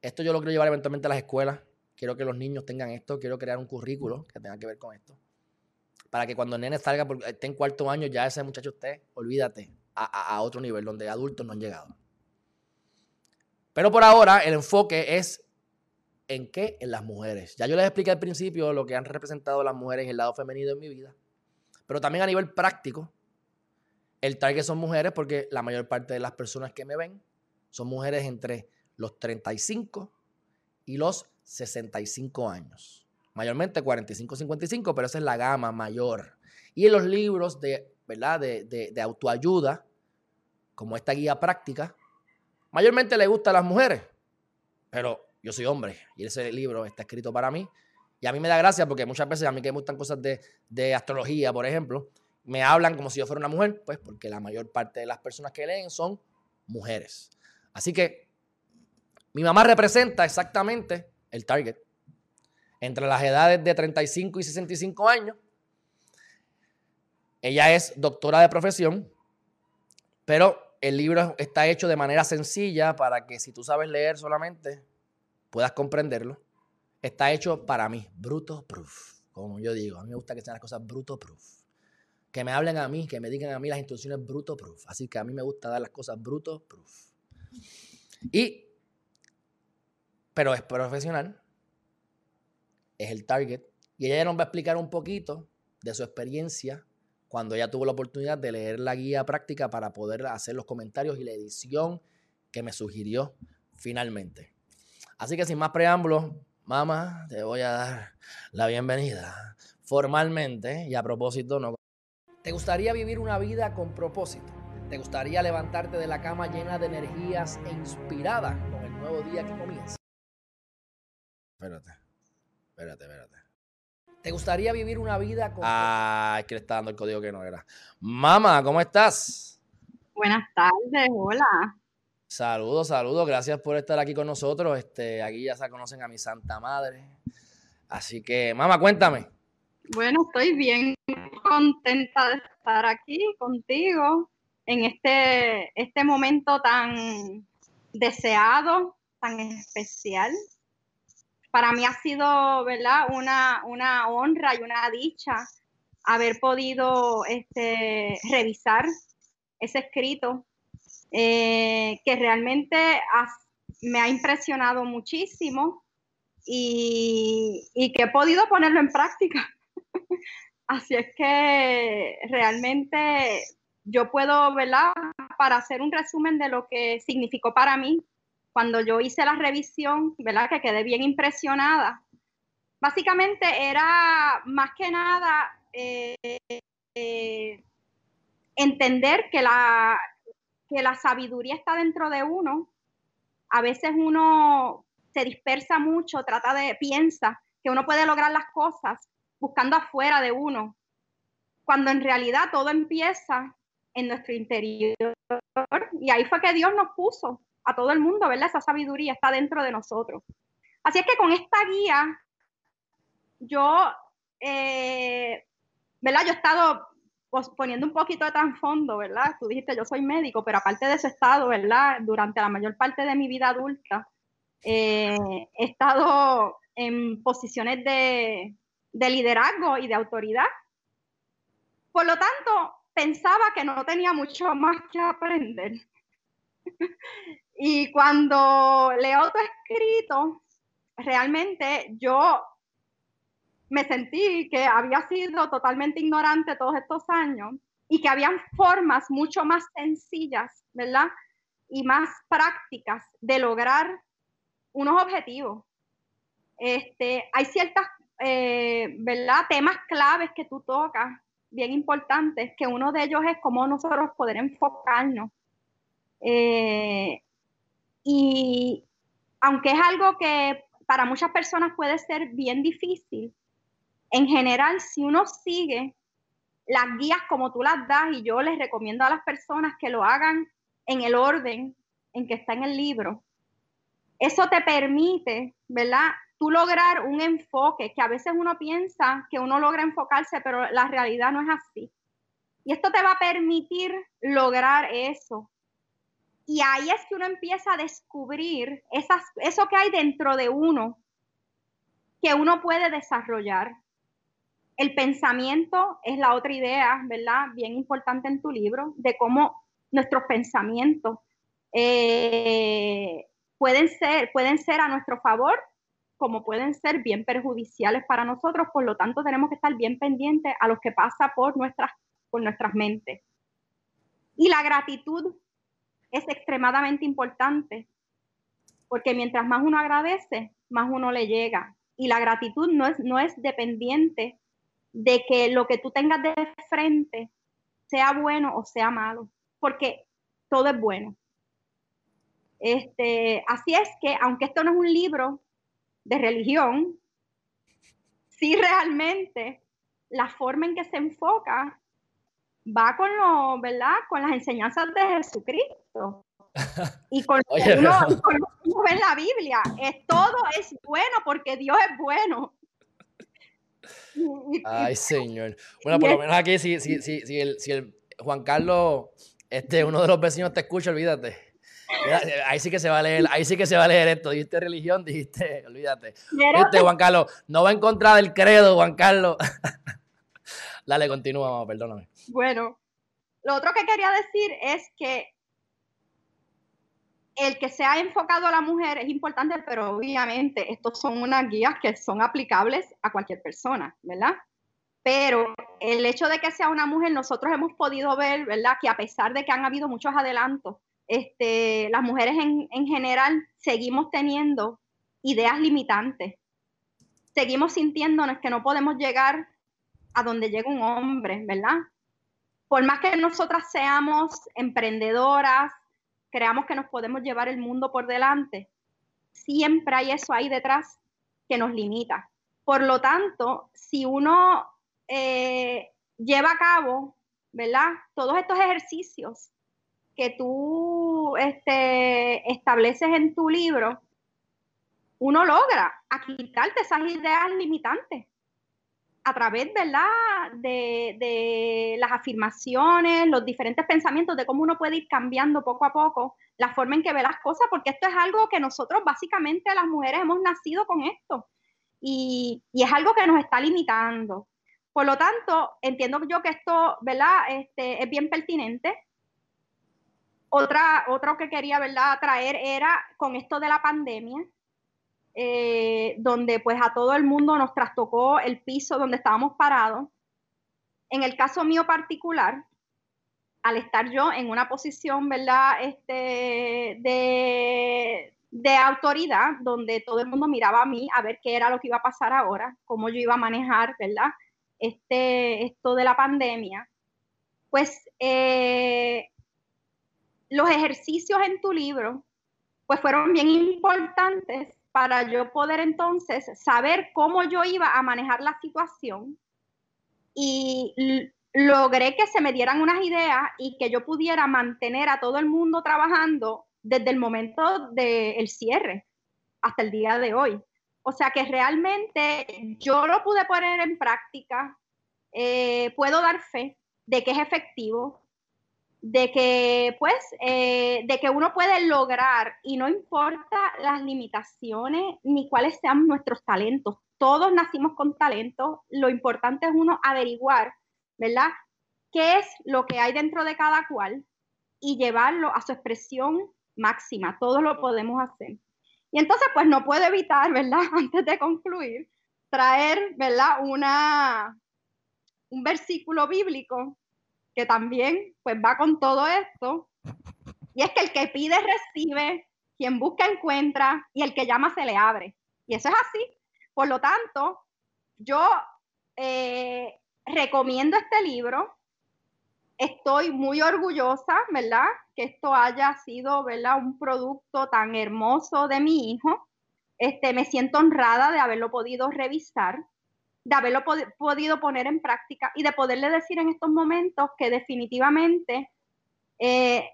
Speaker 1: esto yo lo quiero llevar eventualmente a las escuelas quiero que los niños tengan esto, quiero crear un currículo que tenga que ver con esto. Para que cuando el nene salga, esté en cuarto año, ya ese muchacho esté, olvídate, a, otro nivel donde adultos no han llegado. Pero por ahora el enfoque es en qué? En las mujeres. Ya yo les expliqué al principio lo que han representado las mujeres en el lado femenino en mi vida. Pero también a nivel práctico, el target son mujeres porque la mayor parte de las personas que me ven son mujeres entre los 35 y los 65 años. Mayormente 45-55, pero esa es la gama mayor. Y en los libros de, ¿verdad? De, de, autoayuda, como esta guía práctica, mayormente le gusta a las mujeres, pero yo soy hombre y ese libro está escrito para mí. Y a mí me da gracia porque muchas veces a mí que me gustan cosas de, de astrología, por ejemplo, me hablan como si yo fuera una mujer, pues porque la mayor parte de las personas que leen son mujeres. Así que mi mamá representa exactamente el target. Entre las edades de 35 y 65 años, ella es doctora de profesión, pero el libro está hecho de manera sencilla para que si tú sabes leer solamente, puedas comprenderlo. Está hecho para mí, bruto proof, como yo digo. A mí me gusta que sean las cosas bruto proof. Que me hablen a mí, que me digan a mí las instrucciones bruto proof. Así que a mí me gusta dar las cosas bruto proof. Y, pero es profesional, es el target, y ella nos va a explicar un poquito de su experiencia cuando ella tuvo la oportunidad de leer la guía práctica para poder hacer los comentarios y la edición que me sugirió finalmente. Así que sin más preámbulos, mamá, te voy a dar la bienvenida formalmente y a propósito no. ¿Te gustaría vivir una vida con propósito? ¿Te gustaría levantarte de la cama llena de energías e inspirada con el nuevo día que comienza? Espérate, espérate, espérate. ¿Te gustaría vivir una vida con... Ah, es que le está dando el código que no era. Mamá, ¿cómo estás?
Speaker 2: Buenas tardes, hola.
Speaker 1: Saludos, saludos, gracias por estar aquí con nosotros. Este, aquí ya se conocen a mi santa madre. Así que, mamá, cuéntame.
Speaker 2: Bueno, estoy bien contenta de estar aquí contigo en este, este momento tan deseado, tan especial. Para mí ha sido, ¿verdad? Una, una honra y una dicha haber podido este, revisar ese escrito eh, que realmente me ha impresionado muchísimo y, y, que he podido ponerlo en práctica. Así es que realmente yo puedo, ¿verdad? Para hacer un resumen de lo que significó para mí cuando yo hice la revisión, ¿verdad? Que quedé bien impresionada. Básicamente era más que nada eh, eh, entender que la, que la sabiduría está dentro de uno. A veces uno se dispersa mucho, trata de, piensa que uno puede lograr las cosas buscando afuera de uno, cuando en realidad todo empieza en nuestro interior. Y ahí fue que Dios nos puso a todo el mundo, ¿verdad? Esa sabiduría está dentro de nosotros. Así es que con esta guía, yo, eh, ¿verdad? Yo he estado pues, poniendo un poquito de trasfondo, ¿verdad? Tú dijiste, yo soy médico, pero aparte de ese estado, ¿verdad? Durante la mayor parte de mi vida adulta, eh, he estado en posiciones de, de liderazgo y de autoridad. Por lo tanto, pensaba que no tenía mucho más que aprender. y cuando leo tu escrito, realmente yo me sentí que había sido totalmente ignorante todos estos años y que habían formas mucho más sencillas, ¿verdad? Y más prácticas de lograr unos objetivos. Este, hay ciertas, eh, ¿verdad? Temas claves que tú tocas bien importantes, que uno de ellos es cómo nosotros poder enfocarnos. Eh, y aunque es algo que para muchas personas puede ser bien difícil, en general, si uno sigue las guías como tú las das, y yo les recomiendo a las personas que lo hagan en el orden en que está en el libro, eso te permite, ¿verdad? tú lograr un enfoque, que a veces uno piensa que uno logra enfocarse, pero la realidad no es así. Y esto te va a permitir lograr eso. Y ahí es que uno empieza a descubrir esas, eso que hay dentro de uno, que uno puede desarrollar. El pensamiento es la otra idea, ¿verdad? Bien importante en tu libro, de cómo nuestros pensamientos eh, pueden, ser, pueden ser a nuestro favor como pueden ser bien perjudiciales para nosotros, por lo tanto tenemos que estar bien pendientes a lo que pasa por nuestras, por nuestras mentes. Y la gratitud es extremadamente importante, porque mientras más uno agradece, más uno le llega. Y la gratitud no es, no es dependiente de que lo que tú tengas de frente sea bueno o sea malo, porque todo es bueno. Este, así es que, aunque esto no es un libro de religión, sí realmente la forma en que se enfoca va con lo, ¿verdad? Con las enseñanzas de Jesucristo. Y con, lo que uno, ve en la Biblia. Es, todo es bueno porque Dios es bueno.
Speaker 1: Ay, señor. Bueno, por lo menos aquí, si, si, si, si, el, si el Juan Carlos, este, uno de los vecinos te escucha, olvídate. Ahí sí que se va a leer, ahí sí que se va a leer esto. Dijiste religión, dijiste, olvídate. Dijiste, Juan Carlos, no va en contra del credo, Juan Carlos. Dale, continúa, perdóname.
Speaker 2: Bueno, lo otro que quería decir es que el que se ha enfocado a la mujer es importante, pero obviamente estos son unas guías que son aplicables a cualquier persona, ¿verdad? Pero el hecho de que sea una mujer, nosotros hemos podido ver, ¿verdad? Que a pesar de que han habido muchos adelantos, este, las mujeres en, en general seguimos teniendo ideas limitantes. Seguimos sintiéndonos que no podemos llegar a donde llega un hombre, ¿verdad? Por más que nosotras seamos emprendedoras, creamos que nos podemos llevar el mundo por delante, siempre hay eso ahí detrás que nos limita. Por lo tanto, si uno eh, lleva a cabo, ¿verdad? Todos estos ejercicios que tú este, estableces en tu libro, uno logra quitarte esas ideas limitantes a través. De, las afirmaciones, los diferentes pensamientos, de cómo uno puede ir cambiando poco a poco la forma en que ve las cosas, porque esto es algo que nosotros básicamente las mujeres hemos nacido con esto y, es algo que nos está limitando. Por lo tanto, entiendo yo que esto. Este, es bien pertinente. Otra, otro que quería traer era con esto de la pandemia, eh, donde pues a todo el mundo nos trastocó el piso donde estábamos parados. En el caso mío particular, al estar yo en una posición, ¿verdad? Este, de, de autoridad, donde todo el mundo miraba a mí a ver qué era lo que iba a pasar ahora, cómo yo iba a manejar, ¿verdad? Este, esto de la pandemia. Pues eh, los ejercicios en tu libro, pues fueron bien importantes para yo poder entonces saber cómo yo iba a manejar la situación y logré que se me dieran unas ideas y que yo pudiera mantener a todo el mundo trabajando desde el momento del cierre hasta el día de hoy. O sea que realmente yo lo pude poner en práctica, eh, puedo dar fe de que es efectivo, de que pues eh, de que uno puede lograr y no importa las limitaciones ni cuáles sean nuestros talentos todos nacimos con talentos lo importante es uno averiguar verdad qué es lo que hay dentro de cada cual y llevarlo a su expresión máxima todos lo podemos hacer. Y entonces pues no puedo evitar verdad antes de concluir traer verdad una un versículo bíblico que también pues va con todo esto. Y es que el que pide recibe, quien busca encuentra y el que llama se le abre. Y eso es así. Por lo tanto, yo eh, recomiendo este libro. Estoy muy orgullosa, ¿verdad? Que esto haya sido, ¿verdad? Un producto tan hermoso de mi hijo. Este, me siento honrada de haberlo podido revisar de haberlo podido poner en práctica y de poderle decir en estos momentos que definitivamente eh,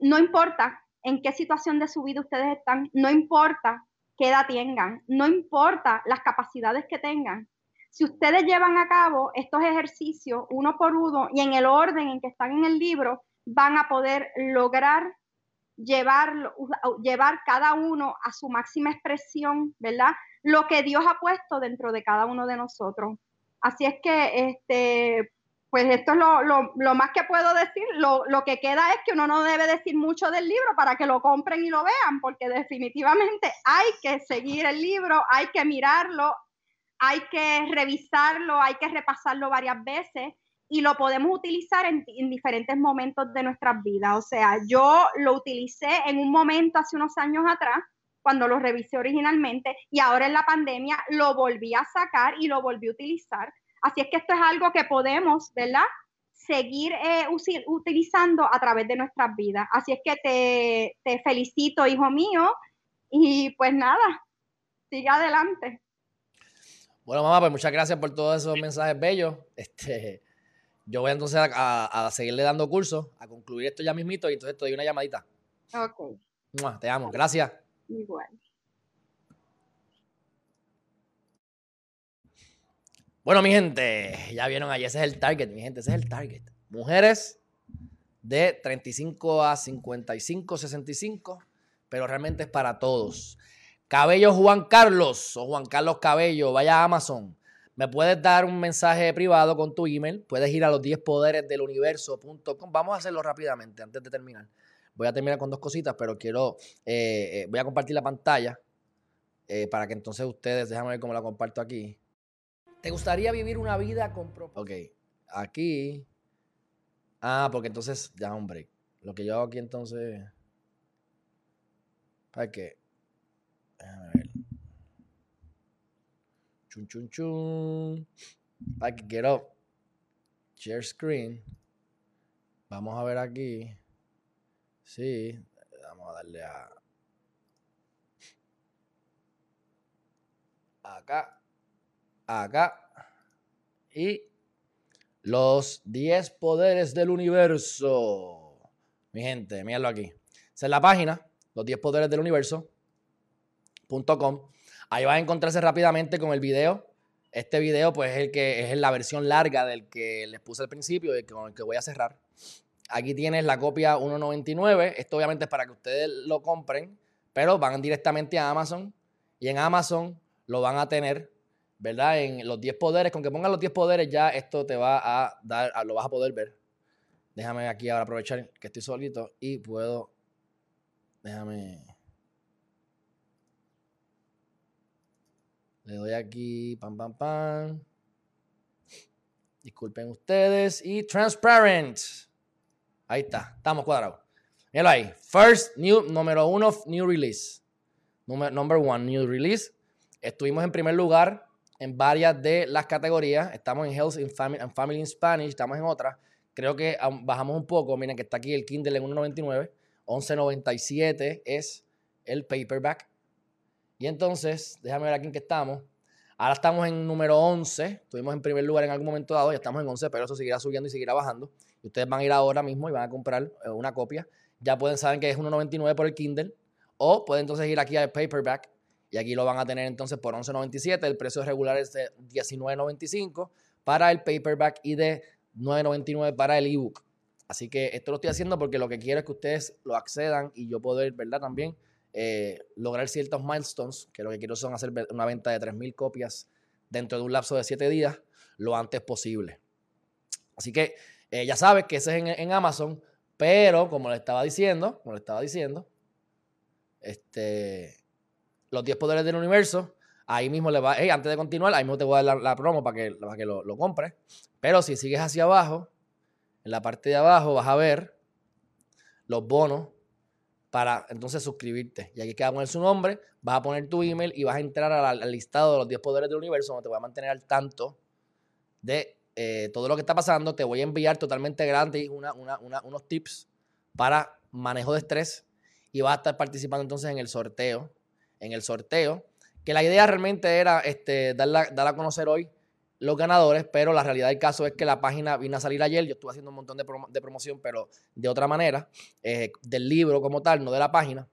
Speaker 2: no importa en qué situación de su vida ustedes están, no importa qué edad tengan, no importa las capacidades que tengan. Si ustedes llevan a cabo estos ejercicios uno por uno y en el orden en que están en el libro, van a poder lograr llevarlo, llevar cada uno a su máxima expresión, ¿verdad? Lo que Dios ha puesto dentro de cada uno de nosotros. Así es que, este, pues esto es lo, más que puedo decir. Lo, lo, que queda es que uno no debe decir mucho del libro para que lo compren y lo vean, porque definitivamente hay que seguir el libro, hay que mirarlo, hay que revisarlo, hay que repasarlo varias veces y lo podemos utilizar en, diferentes momentos de nuestras vidas. O sea, yo lo utilicé en un momento hace unos años atrás, cuando lo revisé originalmente, y ahora en la pandemia lo volví a sacar y lo volví a utilizar. Así es que esto es algo que podemos, ¿verdad? Seguir eh, utilizando a través de nuestras vidas. Así es que te, te felicito, hijo mío, y pues nada, sigue adelante.
Speaker 1: Bueno, mamá, pues muchas gracias por todos esos mensajes bellos. Este, yo voy entonces a, seguirle dando cursos, a concluir esto ya mismito y entonces te doy una llamadita.
Speaker 2: Ok.
Speaker 1: Te amo. Gracias.
Speaker 2: Igual.
Speaker 1: Bueno, mi gente, ya vieron ahí, ese es el target, mi gente, ese es el target. Mujeres de 35 a 55, 65, pero realmente es para todos. Cabello Juan Carlos o Juan Carlos Cabello, vaya a Amazon me puedes dar un mensaje privado con tu email. Puedes ir a los 10 poderes del universo.com. Vamos a hacerlo rápidamente antes de terminar. Voy a terminar con dos cositas, pero quiero. Eh, eh, voy a compartir la pantalla eh, para que entonces ustedes. Déjame ver cómo la comparto aquí. ¿Te gustaría vivir una vida con propósito? Ok, aquí. Ah, porque entonces. Ya, hombre. Lo que yo hago aquí entonces. ¿Para qué? Déjame ver. Chun, chun, chun. Para que quiero share screen. Vamos a ver aquí. Sí, vamos a darle a acá, acá y los 10 poderes del universo. Mi gente, míralo aquí. Esa es la página, los 10 poderes del universo.com. Ahí vas a encontrarse rápidamente con el video. Este video, pues, es el que es la versión larga del que les puse al principio y con el que voy a cerrar. Aquí tienes la copia 1.99. Esto obviamente es para que ustedes lo compren, pero van directamente a Amazon y en Amazon lo van a tener, ¿verdad? En los 10 poderes. Con que pongan los 10 poderes ya esto te va a dar, lo vas a poder ver. Déjame aquí ahora aprovechar que estoy solito y puedo, déjame Le doy aquí, pam, pam, pam. Disculpen ustedes. Y transparent. Ahí está, estamos cuadrados. Míralo ahí. First, new, número uno, new release. Número, number one, new release. Estuvimos en primer lugar en varias de las categorías. Estamos en Health and Family, Family in Spanish, estamos en otra. Creo que bajamos un poco. Miren que está aquí el Kindle en 1.99. 11.97 es el paperback. Y entonces, déjame ver aquí en qué estamos. Ahora estamos en número 11. Estuvimos en primer lugar en algún momento dado, ya estamos en 11, pero eso seguirá subiendo y seguirá bajando. Ustedes van a ir ahora mismo y van a comprar eh, una copia. Ya pueden saber que es 1.99 por el Kindle. O pueden entonces ir aquí al paperback y aquí lo van a tener entonces por 11.97. El precio regular es de 19.95 para el paperback y de 9.99 para el ebook. Así que esto lo estoy haciendo porque lo que quiero es que ustedes lo accedan y yo poder, ¿verdad? También eh, lograr ciertos milestones, que lo que quiero son hacer una venta de 3.000 copias dentro de un lapso de 7 días lo antes posible. Así que eh, ya sabes que ese es en, Amazon, pero como le estaba diciendo, como le estaba diciendo, este, los 10 poderes del universo, ahí mismo le va, antes de continuar, ahí mismo te voy a dar la, promo para que, para que lo, compres. Pero si sigues hacia abajo, en la parte de abajo vas a ver los bonos para entonces suscribirte. Y aquí queda poner su nombre, vas a poner tu email y vas a entrar al, listado de los 10 poderes del universo, donde te voy a mantener al tanto de eh, todo lo que está pasando. Te voy a enviar totalmente gratis unos tips para manejo de estrés y vas a estar participando entonces en el sorteo. En el sorteo, que la idea realmente era este, dar a conocer hoy los ganadores, pero la realidad del caso es que la página vino a salir ayer, yo estuve haciendo un montón de, promoción, pero de otra manera, eh, del libro como tal, no de la página.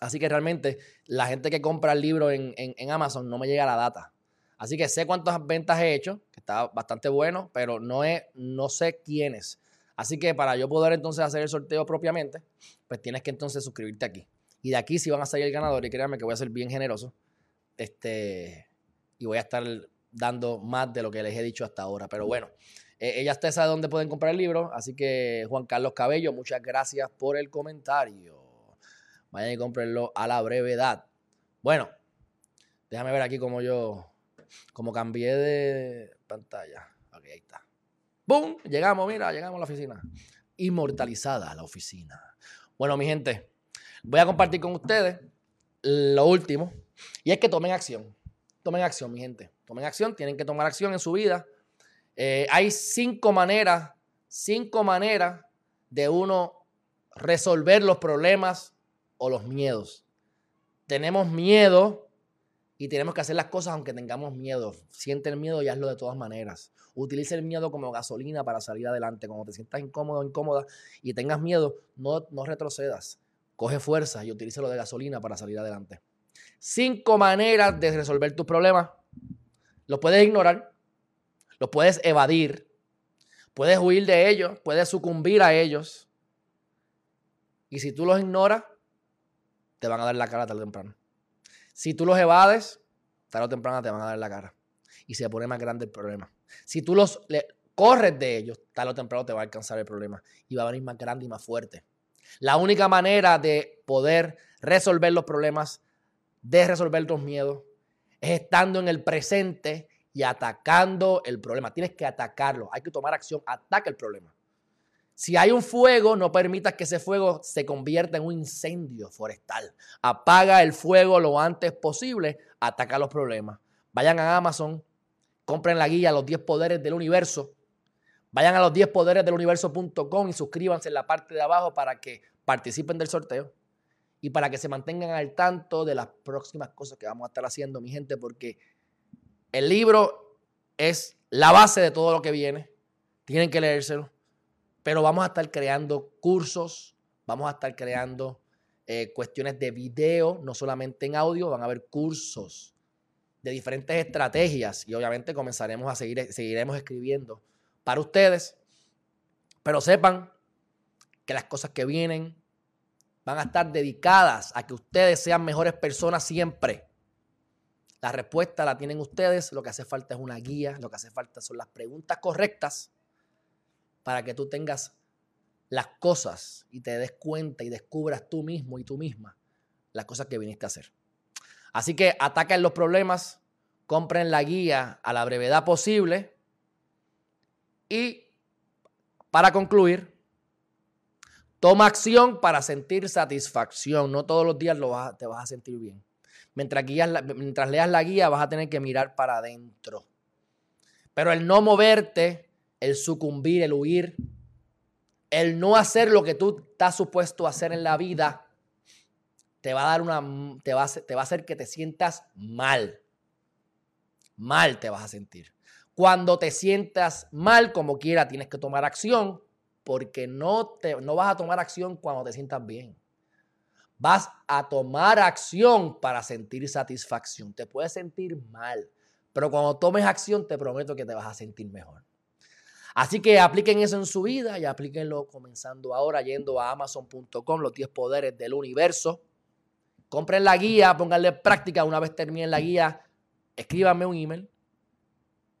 Speaker 1: Así que realmente la gente que compra el libro en, Amazon no me llega la data. Así que sé cuántas ventas he hecho, que está bastante bueno, pero no, es, no sé quiénes. Así que para yo poder entonces hacer el sorteo propiamente, pues tienes que entonces suscribirte aquí. Y de aquí sí van a salir el ganador y créanme que voy a ser bien generoso. Este, y voy a estar dando más de lo que les he dicho hasta ahora. Pero bueno, eh, ella está sabe dónde pueden comprar el libro. Así que Juan Carlos Cabello, muchas gracias por el comentario. Vayan y cómprenlo a la brevedad. Bueno, déjame ver aquí cómo yo, cómo cambié de pantalla. Ok, ahí está. ¡Boom! Llegamos, mira, llegamos a la oficina. Inmortalizada la oficina. Bueno, mi gente, voy a compartir con ustedes lo último. Y es que tomen acción. Tomen acción, mi gente. Tomen acción, tienen que tomar acción en su vida. Eh, hay cinco maneras, cinco maneras de uno resolver los problemas o los miedos. Tenemos miedo y tenemos que hacer las cosas aunque tengamos miedo. Siente el miedo y hazlo de todas maneras. Utilice el miedo como gasolina para salir adelante. Cuando te sientas incómodo incómoda y tengas miedo, no, no retrocedas. Coge fuerza y utilízalo de gasolina para salir adelante. Cinco maneras de resolver tus problemas. Los puedes ignorar, los puedes evadir, puedes huir de ellos, puedes sucumbir a ellos. Y si tú los ignoras, te van a dar la cara tarde o temprano. Si tú los evades, tarde o temprano te van a dar la cara. Y se pone más grande el problema. Si tú los corres de ellos, tarde o temprano te va a alcanzar el problema. Y va a venir más grande y más fuerte. La única manera de poder resolver los problemas, de resolver tus miedos, es estando en el presente y atacando el problema. Tienes que atacarlo. Hay que tomar acción. Ataca el problema. Si hay un fuego, no permitas que ese fuego se convierta en un incendio forestal. Apaga el fuego lo antes posible. Ataca los problemas. Vayan a Amazon, compren la guía Los 10 Poderes del Universo. Vayan a los 10 poderes del universo.com y suscríbanse en la parte de abajo para que participen del sorteo y para que se mantengan al tanto de las próximas cosas que vamos a estar haciendo, mi gente, porque el libro es la base de todo lo que viene. Tienen que leérselo. Pero vamos a estar creando cursos, vamos a estar creando eh, cuestiones de video, no solamente en audio, van a haber cursos de diferentes estrategias y obviamente comenzaremos a seguir, seguiremos escribiendo para ustedes. Pero sepan que las cosas que vienen van a estar dedicadas a que ustedes sean mejores personas siempre. La respuesta la tienen ustedes, lo que hace falta es una guía, lo que hace falta son las preguntas correctas para que tú tengas las cosas y te des cuenta y descubras tú mismo y tú misma las cosas que viniste a hacer. Así que ataquen los problemas, compren la guía a la brevedad posible y para concluir, toma acción para sentir satisfacción. No todos los días lo te vas a sentir bien. Mientras, mientras leas la guía vas a tener que mirar para adentro. Pero el no moverte el sucumbir, el huir, el no hacer lo que tú estás supuesto a hacer en la vida, te va a dar una, te va a, te va a hacer que te sientas mal. Mal te vas a sentir. Cuando te sientas mal, como quiera, tienes que tomar acción, porque no, te, no vas a tomar acción cuando te sientas bien. Vas a tomar acción para sentir satisfacción. Te puedes sentir mal, pero cuando tomes acción, te prometo que te vas a sentir mejor. Así que apliquen eso en su vida y aplíquenlo comenzando ahora yendo a amazon.com, los 10 poderes del universo. Compren la guía, pónganle práctica. Una vez terminen la guía, escríbanme un email.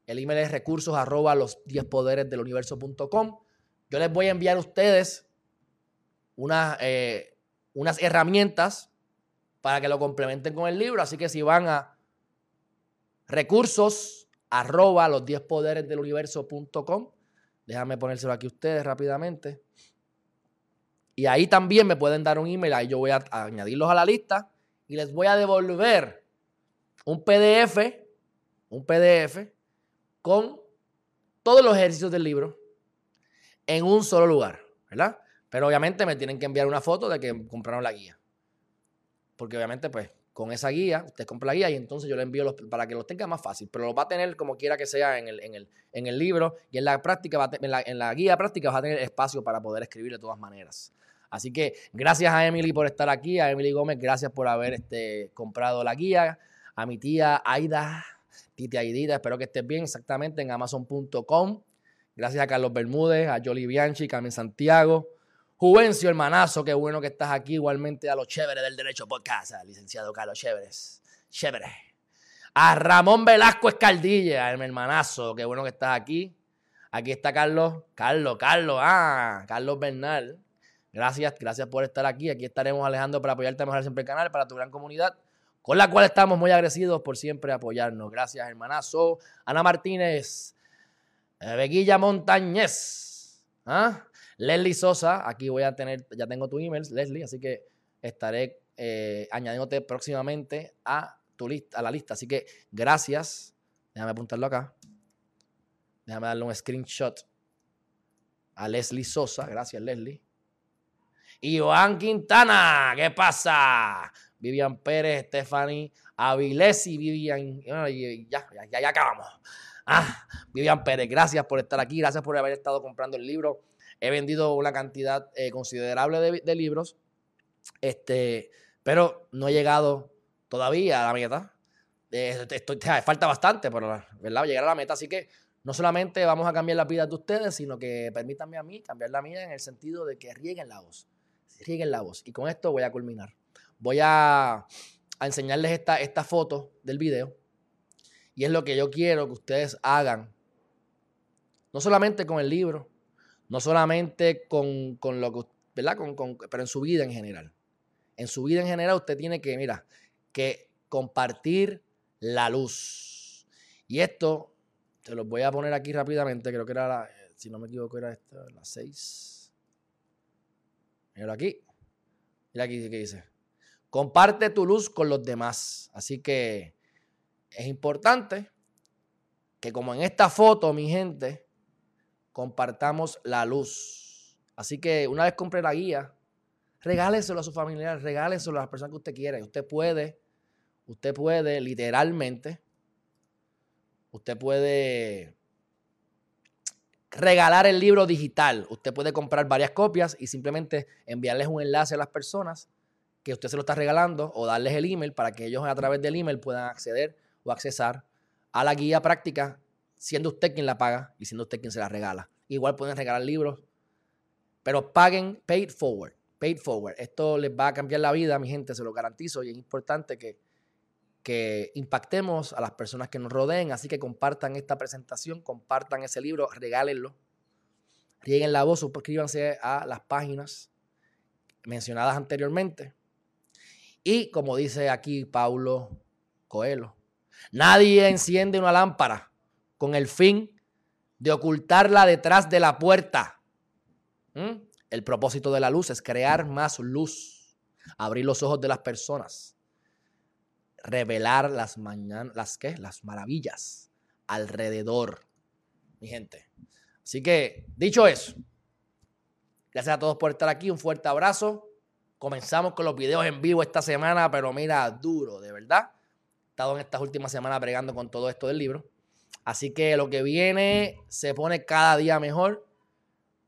Speaker 1: El email es recursos arroba los 10 poderes del universo.com. Yo les voy a enviar a ustedes eh, unas herramientas para que lo complementen con el libro. Así que si van a recursos arroba los 10 poderes del universo.com, Déjame ponérselo aquí a ustedes rápidamente. Y ahí también me pueden dar un email. Ahí yo voy a añadirlos a la lista y les voy a devolver un PDF, un PDF con todos los ejercicios del libro en un solo lugar, ¿verdad? Pero obviamente me tienen que enviar una foto de que compraron la guía. Porque obviamente, pues, con esa guía, usted compra la guía y entonces yo le envío los, para que los tenga más fácil, pero lo va a tener como quiera que sea en el, en el, en el libro y en la práctica, va en, la, en la guía práctica va a tener espacio para poder escribir de todas maneras. Así que gracias a Emily por estar aquí, a Emily Gómez, gracias por haber este, comprado la guía, a mi tía Aida, Titi Aidita, espero que estés bien exactamente en amazon.com. Gracias a Carlos Bermúdez, a Jolie Bianchi, Carmen Santiago, Juvencio, hermanazo, qué bueno que estás aquí. Igualmente a los chéveres del Derecho Podcast, licenciado Carlos Chéveres. Chévere. A Ramón Velasco Escaldilla, mi hermanazo, qué bueno que estás aquí. Aquí está Carlos, Carlos, Carlos, ah, Carlos Bernal. Gracias, gracias por estar aquí. Aquí estaremos Alejandro para apoyarte a mejorar siempre el canal, para tu gran comunidad, con la cual estamos muy agradecidos por siempre apoyarnos. Gracias, hermanazo. Ana Martínez, Beguilla Montañez. ¿Ah? Leslie Sosa, aquí voy a tener, ya tengo tu email, Leslie, así que estaré eh, añadiéndote próximamente a tu lista, a la lista. Así que gracias. Déjame apuntarlo acá. Déjame darle un screenshot a Leslie Sosa. Gracias, Leslie. Iván Quintana, ¿qué pasa? Vivian Pérez, Stephanie Avilesi, Vivian. Ya, ya, ya, ya acabamos. Ah, Vivian Pérez, gracias por estar aquí, gracias por haber estado comprando el libro. He vendido una cantidad eh, considerable de, libros, este, pero no he llegado todavía a la meta. Eh, falta bastante, pero ¿verdad? llegar a la meta. Así que no solamente vamos a cambiar la vida de ustedes, sino que permítanme a mí cambiar la mía en el sentido de que rieguen la voz. Rieguen la voz. Y con esto voy a culminar. Voy a, enseñarles esta, esta foto del video y es lo que yo quiero que ustedes hagan. No solamente con el libro, no solamente con, lo que, ¿verdad? Con, pero en su vida en general. En su vida en general usted tiene que, mira, que compartir la luz. Y esto, te lo voy a poner aquí rápidamente, creo que era la, si no me equivoco, era esta, la 6. Mira aquí. Mira aquí qué dice. Comparte tu luz con los demás. Así que es importante que como en esta foto, mi gente, compartamos la luz. Así que una vez compre la guía, regáleselo a su familiar, regáleselo a las personas que usted quiere. Usted puede, usted puede literalmente, usted puede regalar el libro digital. Usted puede comprar varias copias y simplemente enviarles un enlace a las personas que usted se lo está regalando o darles el email para que ellos a través del email puedan acceder o accesar a la guía práctica siendo usted quien la paga y siendo usted quien se la regala. Igual pueden regalar libros, pero paguen paid forward. Paid forward. Esto les va a cambiar la vida, mi gente, se lo garantizo. Y es importante que, que impactemos a las personas que nos rodeen. Así que compartan esta presentación, compartan ese libro, regálenlo. Rieguen la voz, suscríbanse a las páginas mencionadas anteriormente. Y como dice aquí Paulo Coelho, Nadie enciende una lámpara con el fin de ocultarla detrás de la puerta. ¿Mm? El propósito de la luz es crear más luz, abrir los ojos de las personas, revelar las, las, las maravillas alrededor, mi gente. Así que, dicho eso, gracias a todos por estar aquí, un fuerte abrazo. Comenzamos con los videos en vivo esta semana, pero mira, duro, de verdad estado en estas últimas semanas bregando con todo esto del libro. Así que lo que viene se pone cada día mejor.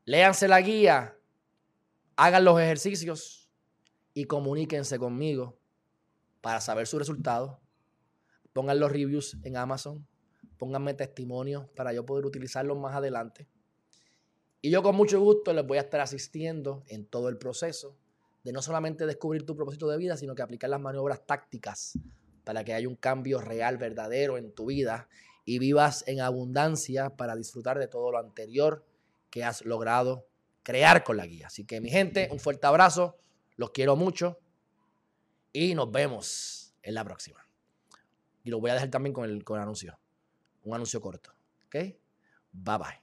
Speaker 1: Léanse la guía, hagan los ejercicios y comuníquense conmigo para saber su resultado. Pongan los reviews en Amazon, pónganme testimonios para yo poder utilizarlos más adelante. Y yo con mucho gusto les voy a estar asistiendo en todo el proceso de no solamente descubrir tu propósito de vida, sino que aplicar las maniobras tácticas para que haya un cambio real, verdadero en tu vida y vivas en abundancia para disfrutar de todo lo anterior que has logrado crear con la guía. Así que mi gente, un fuerte abrazo, los quiero mucho y nos vemos en la próxima. Y lo voy a dejar también con el, con el anuncio, un anuncio corto. ¿Ok? Bye bye.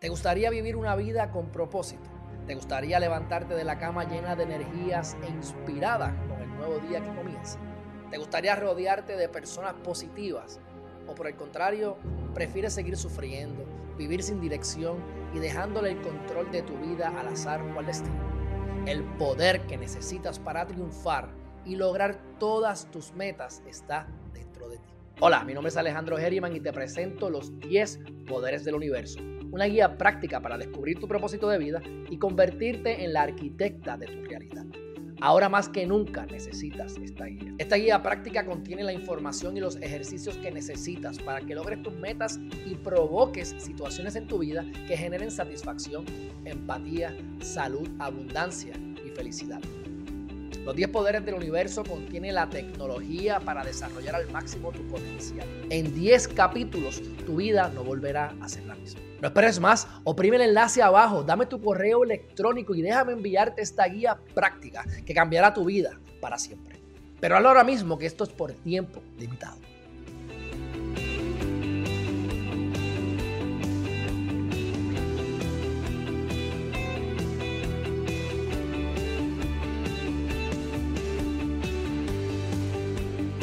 Speaker 1: ¿Te gustaría vivir una vida con propósito? ¿Te gustaría levantarte de la cama llena de energías e inspirada con el nuevo día que comienza? ¿Te gustaría rodearte de personas positivas? ¿O por el contrario, prefieres seguir sufriendo, vivir sin dirección y dejándole el control de tu vida al azar o al destino? El poder que necesitas para triunfar y lograr todas tus metas está dentro de ti. Hola, mi nombre es Alejandro Herriman y te presento los 10 poderes del universo una guía práctica para descubrir tu propósito de vida y convertirte en la arquitecta de tu realidad. Ahora más que nunca necesitas esta guía. Esta guía práctica contiene la información y los ejercicios que necesitas para que logres tus metas y provoques situaciones en tu vida que generen satisfacción, empatía, salud, abundancia y felicidad. Los 10 poderes del universo contiene la tecnología para desarrollar al máximo tu potencial. En 10 capítulos, tu vida no volverá a ser la misma. No esperes más, oprime el enlace abajo, dame tu correo electrónico y déjame enviarte esta guía práctica que cambiará tu vida para siempre. Pero ahora mismo que esto es por tiempo limitado.